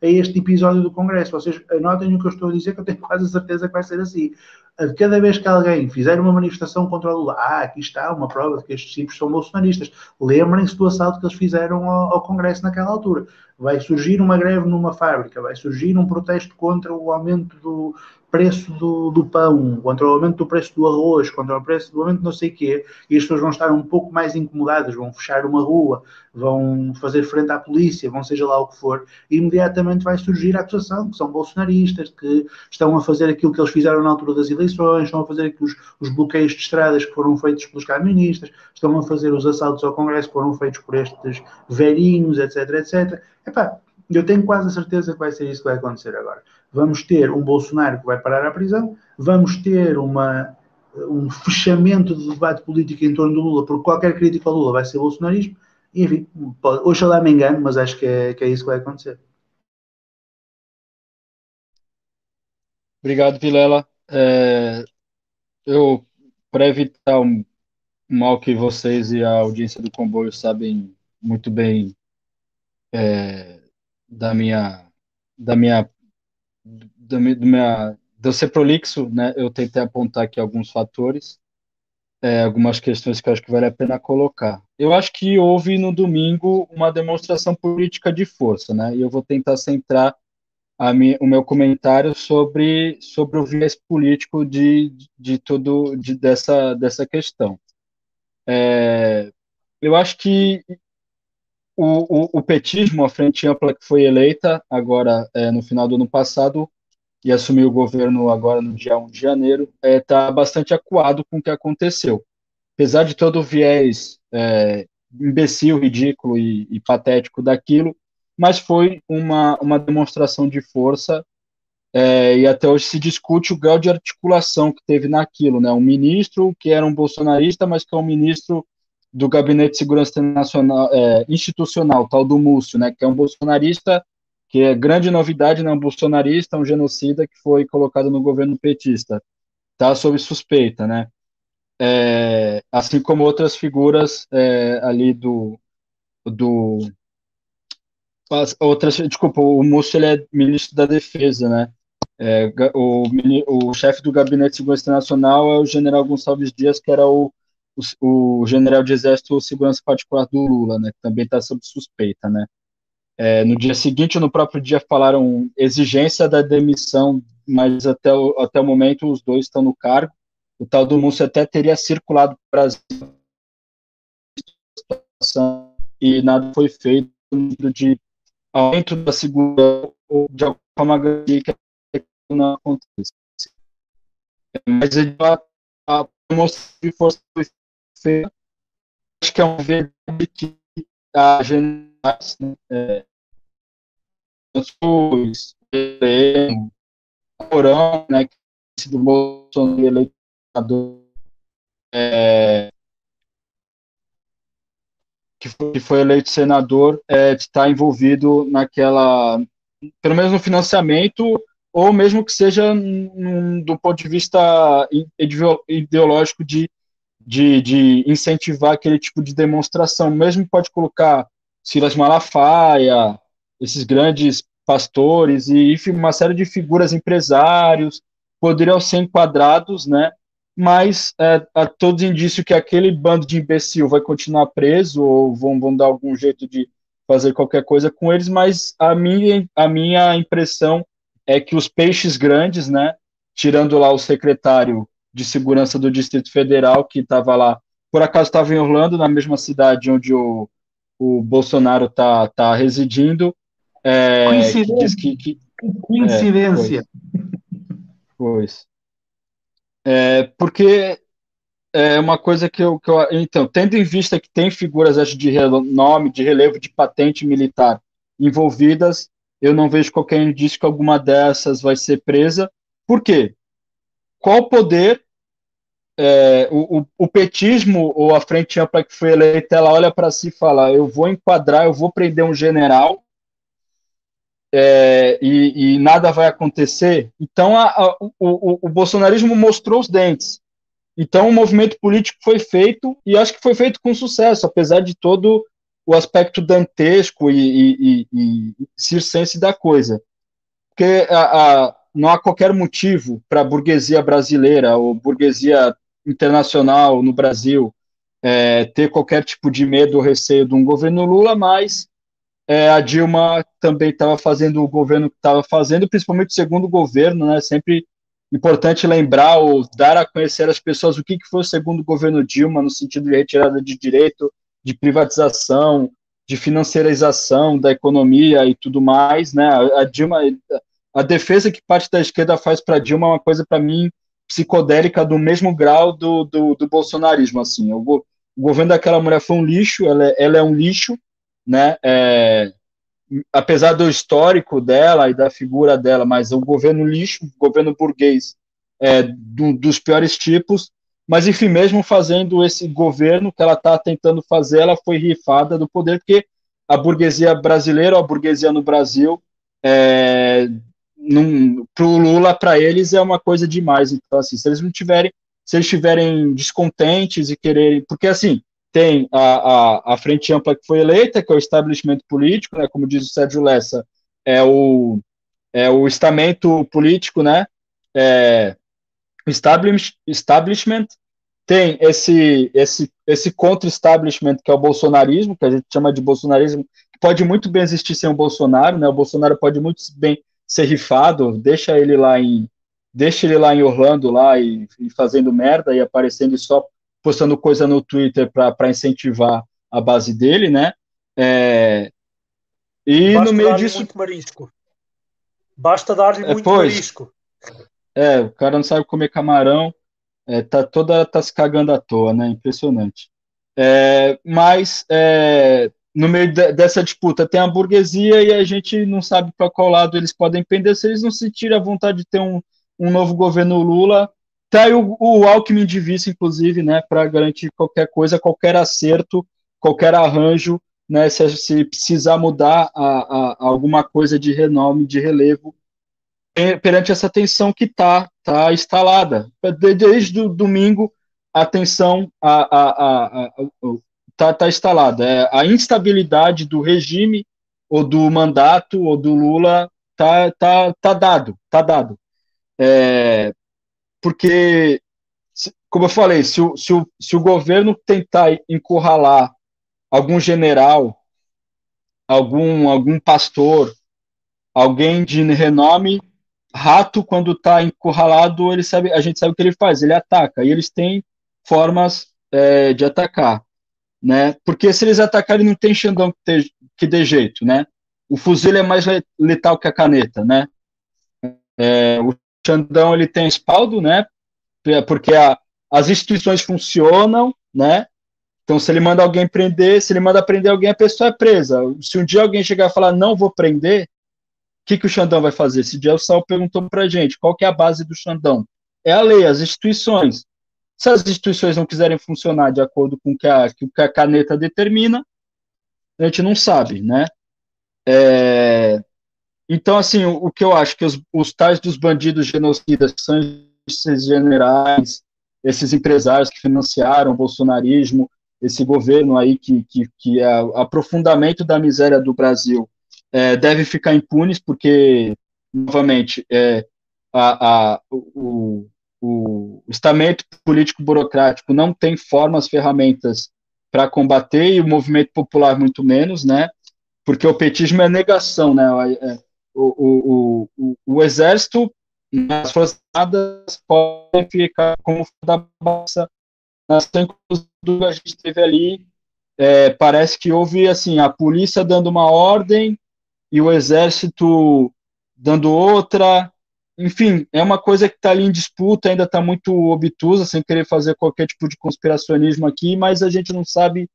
a este episódio do Congresso. Vocês anotem o que eu estou a dizer, que eu tenho quase certeza que vai ser assim. Cada vez que alguém fizer uma manifestação contra o Lula, ah, aqui está uma prova de que estes tipos são bolsonaristas. Lembrem-se do assalto que eles fizeram ao, ao Congresso naquela altura. Vai surgir uma greve numa fábrica, vai surgir um protesto contra o aumento do, preço do, do, pão, contra o aumento do preço do arroz, contra o preço do aumento de não sei o quê, e as pessoas vão estar um pouco mais incomodadas, vão fechar uma rua, vão fazer frente à polícia, vão seja lá o que for, e imediatamente vai surgir a acusação que são bolsonaristas, que estão a fazer aquilo que eles fizeram na altura das eleições, estão a fazer os, os bloqueios de estradas que foram feitos pelos caministas, estão a fazer os assaltos ao Congresso que foram feitos por estes velhinhos, etc, etc. Epá, eu tenho quase a certeza que vai ser isso que vai acontecer agora. Vamos ter um Bolsonaro que vai parar à prisão, vamos ter uma, um fechamento do debate político em torno do Lula, porque qualquer crítica ao Lula vai ser bolsonarismo. E, enfim, pode, oxalá me engano, mas acho que é, que é isso que vai acontecer. Obrigado, Vilela. É, eu, para evitar um mal que vocês e a audiência do comboio sabem muito bem é, da minha da minha minha, do minha de eu ser prolixo, né? Eu tentei apontar aqui alguns fatores, é, algumas questões que eu acho que vale a pena colocar. Eu acho que houve no domingo uma demonstração política de força, né? E eu vou tentar centrar o meu comentário sobre, sobre o viés político de, de tudo de, dessa, dessa questão. É, eu acho que o, o, o, petismo, a frente ampla que foi eleita agora é, no final do ano passado e assumiu o governo agora no dia 1 de janeiro, está é, tá bastante acuado com o que aconteceu. Apesar de todo o viés é, imbecil, ridículo e, e, patético daquilo, mas foi uma, uma demonstração de força é, e até hoje se discute o grau de articulação que teve naquilo, né? Um ministro que era um bolsonarista, mas que é um ministro do Gabinete de Segurança Nacional, é, Institucional, tal do Múcio, né? Que é um bolsonarista que é grande novidade, né, um bolsonarista, um genocida que foi colocado no governo petista, está sob suspeita, né? É, assim como outras figuras é, ali do, do outras, desculpa, o Múcio ele é ministro da Defesa, né? É, o, o chefe do Gabinete de Segurança Internacional é o general Gonçalves Dias, que era o, o, o general de exército segurança particular do Lula, né? Que também está sob suspeita, né? É, no dia seguinte, no próprio dia, falaram exigência da demissão, mas até o, até o momento os dois estão no cargo. O tal do Múcio até teria circulado para o Brasil e nada foi feito de aumento da segurança ou de alguma forma que não aconteça. Mas ele a demonstração de força foi feita. Acho que é um verdade que a gente né, é, Jesus, Porão, né, que do Bolsonaro eleitador, é, que, foi, que foi eleito senador, é, está envolvido naquela, pelo menos no financiamento, ou mesmo que seja num, do ponto de vista ideológico de, de, de incentivar aquele tipo de demonstração, mesmo pode colocar Silas Malafaia, esses grandes pastores e uma série de figuras empresários poderiam ser enquadrados, né? Mas é, há todos indícios que aquele bando de imbecil vai continuar preso ou vão, vão dar algum jeito de fazer qualquer coisa com eles, mas a minha, a minha impressão é que os peixes grandes, né, tirando lá o secretário de segurança do Distrito Federal, que estava lá, por acaso estava em Orlando, na mesma cidade onde o, o Bolsonaro está tá residindo, é, Coincidência. Que, que, Coincidência. É, pois. É, porque é uma coisa que eu, que eu, Então, tendo em vista que tem figuras acho, de nome, de relevo, de patente militar envolvidas, eu não vejo qualquer indício que alguma dessas vai ser presa. Por quê? Qual poder é, o, o, petismo ou a frente ampla que foi eleita, ela olha para si e fala: eu vou enquadrar, eu vou prender um general é, e, e, nada vai acontecer. Então, a, a, o, o, bolsonarismo mostrou os dentes. Então, o movimento político foi feito e acho que foi feito com sucesso, apesar de todo o aspecto dantesco e, e, e circense da coisa. Porque a, não há qualquer motivo para a burguesia brasileira ou burguesia internacional no Brasil é, ter qualquer tipo de medo ou receio de um governo Lula, mas é, a Dilma também estava fazendo o governo que estava fazendo, principalmente o segundo governo, né? Sempre importante lembrar ou dar a conhecer às pessoas o que, que foi o segundo governo Dilma, no sentido de retirada de direito, de privatização, de financiarização da economia e tudo mais, né? A, Dilma, a defesa que parte da esquerda faz para Dilma é uma coisa para mim psicodélica do mesmo grau do, do, do bolsonarismo, assim. O, governo daquela mulher foi um lixo, ela, é, ela é um lixo, né? É, apesar do histórico dela e da figura dela, mas o governo lixo, governo burguês é, do, dos piores tipos, mas enfim, mesmo fazendo esse governo que ela está tentando fazer, ela foi rifada do poder, porque a burguesia brasileira, a burguesia no Brasil, é, para o Lula, para eles, é uma coisa demais. Então, assim, se eles não tiverem, se eles estiverem descontentes e quererem, porque assim, tem a, a, a frente ampla que foi eleita, que é o estabelecimento político, né, como diz o Sérgio Lessa, é o, é o estamento político, né, é, establishment, tem esse, esse, esse contra-establishment, que é o bolsonarismo, que a gente chama de bolsonarismo, pode muito bem existir sem o Bolsonaro, né, o Bolsonaro pode muito bem ser rifado, deixa ele lá em deixa ele lá em Orlando lá e, e fazendo merda e aparecendo e só postando coisa no Twitter para incentivar a base dele, né? É, e Basta no meio disso muito marisco. Basta dar-lhe é, muito pois, marisco. É, o cara não sabe comer camarão, é, tá toda tá se cagando à toa, né? Impressionante. É, mas é, no meio de, dessa disputa tem a burguesia e a gente não sabe para qual lado eles podem pender se eles não se tiram a vontade de ter um, um novo governo Lula. Tá aí o, o Alckmin de vice, inclusive, né, para garantir qualquer coisa, qualquer acerto, qualquer arranjo, né, se, se precisar mudar a, a, a alguma coisa de renome, de relevo, perante essa tensão que está tá instalada. Desde o domingo, a tensão a, a, a, tá, tá instalada. É, a instabilidade do regime ou do mandato ou do Lula tá, tá, tá dado, tá dado. É, porque, como eu falei, se o, se, o, se o governo tentar encurralar algum general, algum, algum pastor, alguém de renome, rato, quando está encurralado, ele sabe, a gente sabe o que ele faz, ele ataca, e eles têm formas é, de atacar né? Porque se eles atacarem, não tem Xandão que, ter, que dê jeito, né? O fuzil é mais letal que a caneta, né? É, o Xandão ele tem espaldo, né? Porque a, as instituições funcionam, né? Então, se ele manda alguém prender, se ele manda prender alguém, a pessoa é presa. Se um dia alguém chegar e falar, não vou prender, o que, que o Xandão vai fazer? Esse dia o Sal perguntou para gente, qual que é a base do Xandão? É a lei, as instituições. Se as instituições não quiserem funcionar de acordo com o que a, que a caneta determina, a gente não sabe, né? É, então, assim, o, o, que eu acho que os, os tais dos bandidos genocidas, que são esses generais, esses empresários que financiaram o bolsonarismo, esse governo aí que, que, que é aprofundamento da miséria do Brasil, é, deve ficar impunes, porque, novamente, é, a, a, o, estamento político burocrático não tem formas, ferramentas para combater e o movimento popular muito menos, né? Porque o petismo é negação, né? É, o, o, o, o exército, as forças armadas podem ficar como da base nação inclusive a gente teve ali, é, parece que houve assim a polícia dando uma ordem e o exército dando outra, enfim, é uma coisa que está ali em disputa, ainda está muito obtusa, sem querer fazer qualquer tipo de conspiracionismo aqui, mas a gente não sabe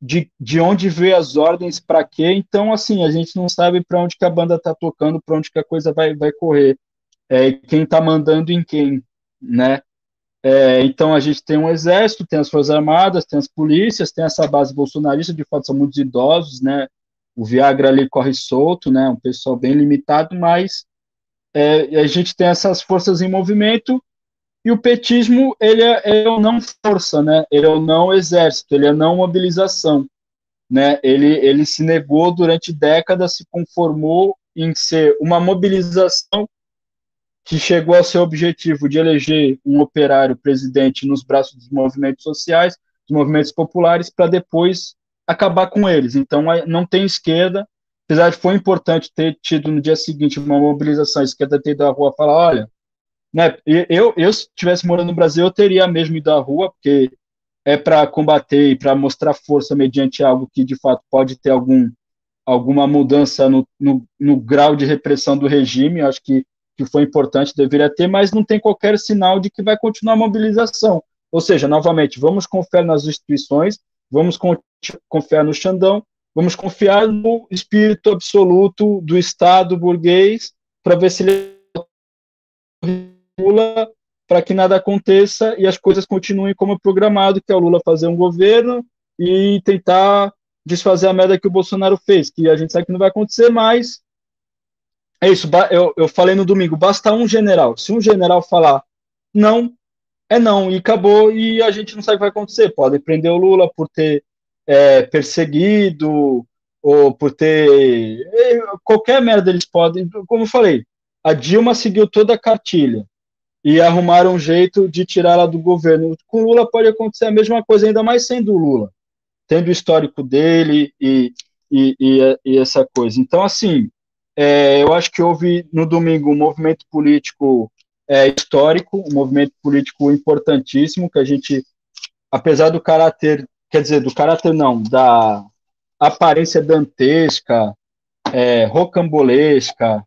de, de onde veio as ordens, para quê, então, assim, a gente não sabe para onde que a banda está tocando, para onde que a coisa vai, vai correr, é, quem está mandando em quem, né? É, então, a gente tem um exército, tem as forças armadas, tem as polícias, tem essa base bolsonarista, de fato, são muitos idosos, né? O Viagra ali corre solto, né? Um pessoal bem limitado, mas é, a gente tem essas forças em movimento e o petismo ele é, ele é não força, né? Ele é o não exército, ele é não mobilização, né? Ele ele se negou durante décadas, se conformou em ser uma mobilização que chegou ao seu objetivo de eleger um operário presidente nos braços dos movimentos sociais, dos movimentos populares, para depois acabar com eles. Então não tem esquerda, apesar de foi importante ter tido no dia seguinte uma mobilização, a esquerda ter ido à rua falar, olha, né, eu, eu se estivesse morando no Brasil, eu teria mesmo ido à rua, porque é para combater e para mostrar força mediante algo que de fato pode ter algum, alguma mudança no, no, no grau de repressão do regime, acho que, que foi importante, deveria ter, mas não tem qualquer sinal de que vai continuar a mobilização. Ou seja, novamente, vamos confiar nas instituições, vamos confiar no Xandão, Vamos confiar no espírito absoluto do Estado burguês para ver se ele Lula para que nada aconteça e as coisas continuem como programado, que é o Lula fazer um governo e tentar desfazer a merda que o Bolsonaro fez, que a gente sabe que não vai acontecer, mas é isso. Eu, eu falei no domingo, basta um general. Se um general falar não, é não, e acabou, e a gente não sabe o que vai acontecer. Pode prender o Lula por ter é, perseguido ou por ter qualquer merda eles podem, como eu falei, a Dilma seguiu toda a cartilha e arrumaram um jeito de tirá-la do governo. Com Lula pode acontecer a mesma coisa, ainda mais sendo Lula, tendo o histórico dele e, e, e, e essa coisa. Então, assim, é, eu acho que houve no domingo um movimento político é, histórico, um movimento político importantíssimo, que a gente, apesar do caráter, quer dizer, do caráter não, da aparência dantesca, é, rocambolesca,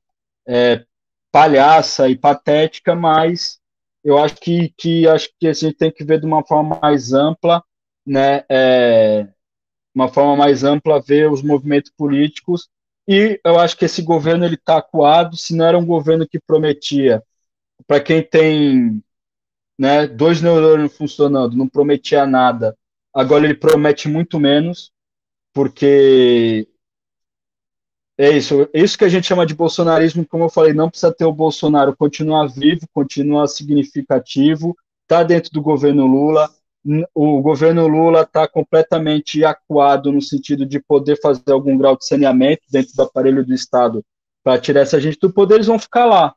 é, palhaça e patética, mas eu acho que, que acho que a gente tem que ver de uma forma mais ampla, né, é, uma forma mais ampla ver os movimentos políticos. E eu acho que esse governo ele está acuado, se não era um governo que prometia. Para quem tem né, dois neurônios funcionando, não prometia nada, agora ele promete muito menos, porque é isso, é isso que a gente chama de bolsonarismo, como eu falei, não precisa ter o Bolsonaro continuar vivo, continuar significativo, está dentro do governo Lula, o governo Lula está completamente acuado no sentido de poder fazer algum grau de saneamento dentro do aparelho do Estado para tirar essa gente do poder, eles vão ficar lá.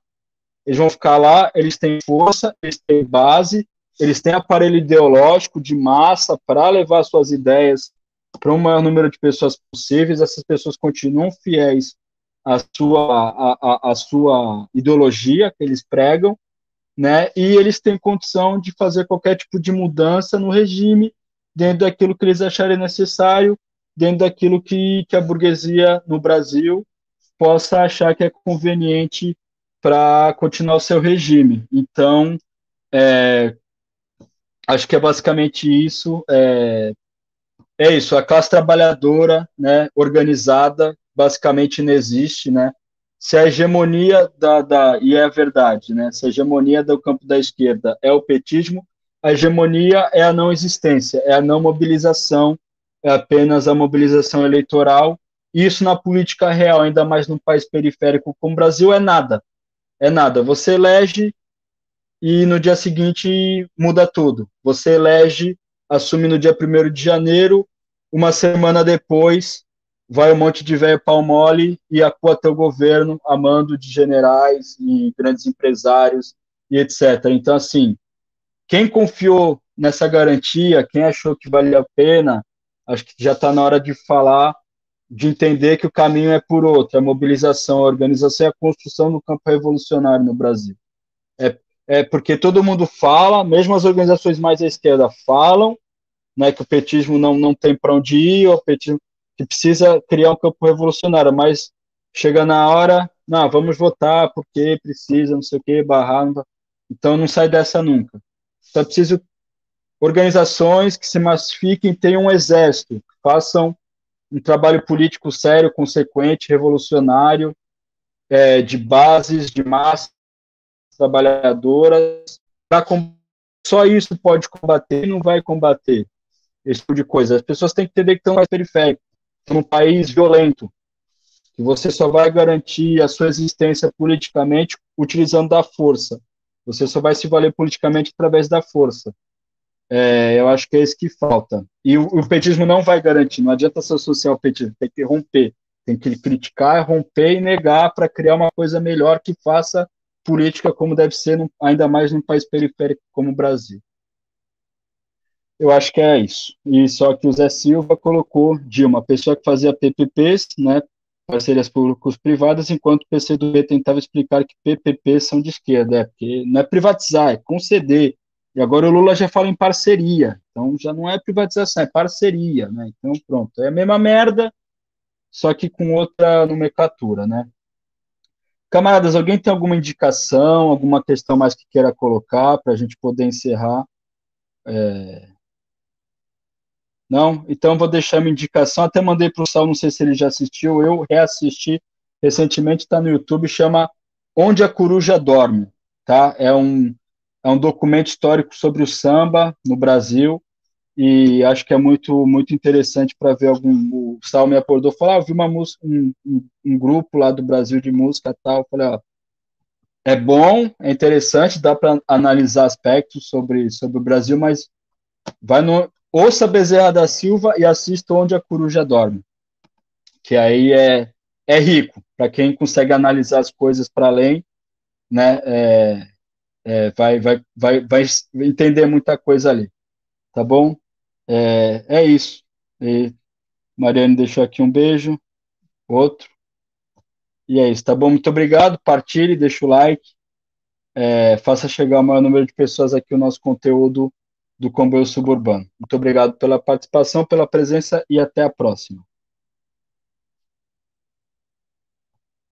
Eles vão ficar lá, eles têm força, eles têm base, eles têm aparelho ideológico de massa para levar suas ideias para o maior número de pessoas possíveis. Essas pessoas continuam fiéis à sua, à, à, à sua ideologia que eles pregam, né? E eles têm condição de fazer qualquer tipo de mudança no regime dentro daquilo que eles acharem necessário, dentro daquilo que, que a burguesia no Brasil possa achar que é conveniente para continuar o seu regime. Então, é, acho que é basicamente isso. É, é isso, a classe trabalhadora, né, organizada, basicamente não existe, né? Se a hegemonia da, da e é a verdade, né? Se a hegemonia do campo da esquerda é o petismo, a hegemonia é a não existência, é a não mobilização, é apenas a mobilização eleitoral. Isso na política real, ainda mais num país periférico como o Brasil, é nada. É nada. Você elege e no dia seguinte muda tudo. Você elege assume no dia 1 de janeiro, uma semana depois, vai um monte de velho pau mole e acua teu governo a mando de generais e grandes empresários e etc. Então, assim, quem confiou nessa garantia, quem achou que valia a pena, acho que já está na hora de falar, de entender que o caminho é por outro, a mobilização, a organização e a construção do campo revolucionário no Brasil. É, é porque todo mundo fala, mesmo as organizações mais à esquerda falam, né, que o petismo não, não tem para onde ir, o petismo que precisa criar um campo revolucionário, mas chega na hora, não, vamos votar porque precisa, não sei o que, barrar, não então não sai dessa nunca. Então é preciso organizações que se massifiquem, tenham um exército, façam um trabalho político sério, consequente, revolucionário, é, de bases, de massas trabalhadoras, só isso pode combater não vai combater esse tipo de coisa. As pessoas têm que entender que estão mais periféricos, num país violento, que você só vai garantir a sua existência politicamente utilizando da força. Você só vai se valer politicamente através da força. É, eu acho que é isso que falta. E o, o, petismo não vai garantir, não adianta se associar ao petismo, tem que romper. Tem que criticar, romper e negar para criar uma coisa melhor que faça política como deve ser, ainda mais num país periférico como o Brasil. Eu acho que é isso. E só que o Zé Silva colocou Dilma, pessoa que fazia PPPs, né, parcerias públicos-privadas, enquanto o PCdoB tentava explicar que PPPs são de esquerda, é, porque não é privatizar, é conceder. E agora o Lula já fala em parceria, então já não é privatização, é parceria, né? Então pronto, é a mesma merda, só que com outra nomenclatura, né? Camaradas, alguém tem alguma indicação, alguma questão mais que queira colocar para a gente poder encerrar? É... Não? Então vou deixar minha indicação. Até mandei para o Sal, não sei se ele já assistiu. Eu reassisti recentemente, está no YouTube, chama Onde a Coruja Dorme. Tá? É, um, é um documento histórico sobre o samba no Brasil e acho que é muito muito interessante para ver algum. O Sal me acordou falou: ah, eu vi uma música, um, um, um, grupo lá do Brasil de música tal. Eu falei: ó, é bom, é interessante, dá para analisar aspectos sobre, sobre o Brasil, mas vai no, ouça Bezerra da Silva e assista Onde a Coruja Dorme, que aí é, é rico, para quem consegue analisar as coisas para além, né, é, é, vai, vai, vai, vai entender muita coisa ali, tá bom? É, é isso. E Mariane deixou aqui um beijo, outro. E é isso, tá bom? Muito obrigado. Partilhe, deixa o like. É, faça chegar o maior número de pessoas aqui o nosso conteúdo do Comboio Suburbano. Muito obrigado pela participação, pela presença e até a próxima.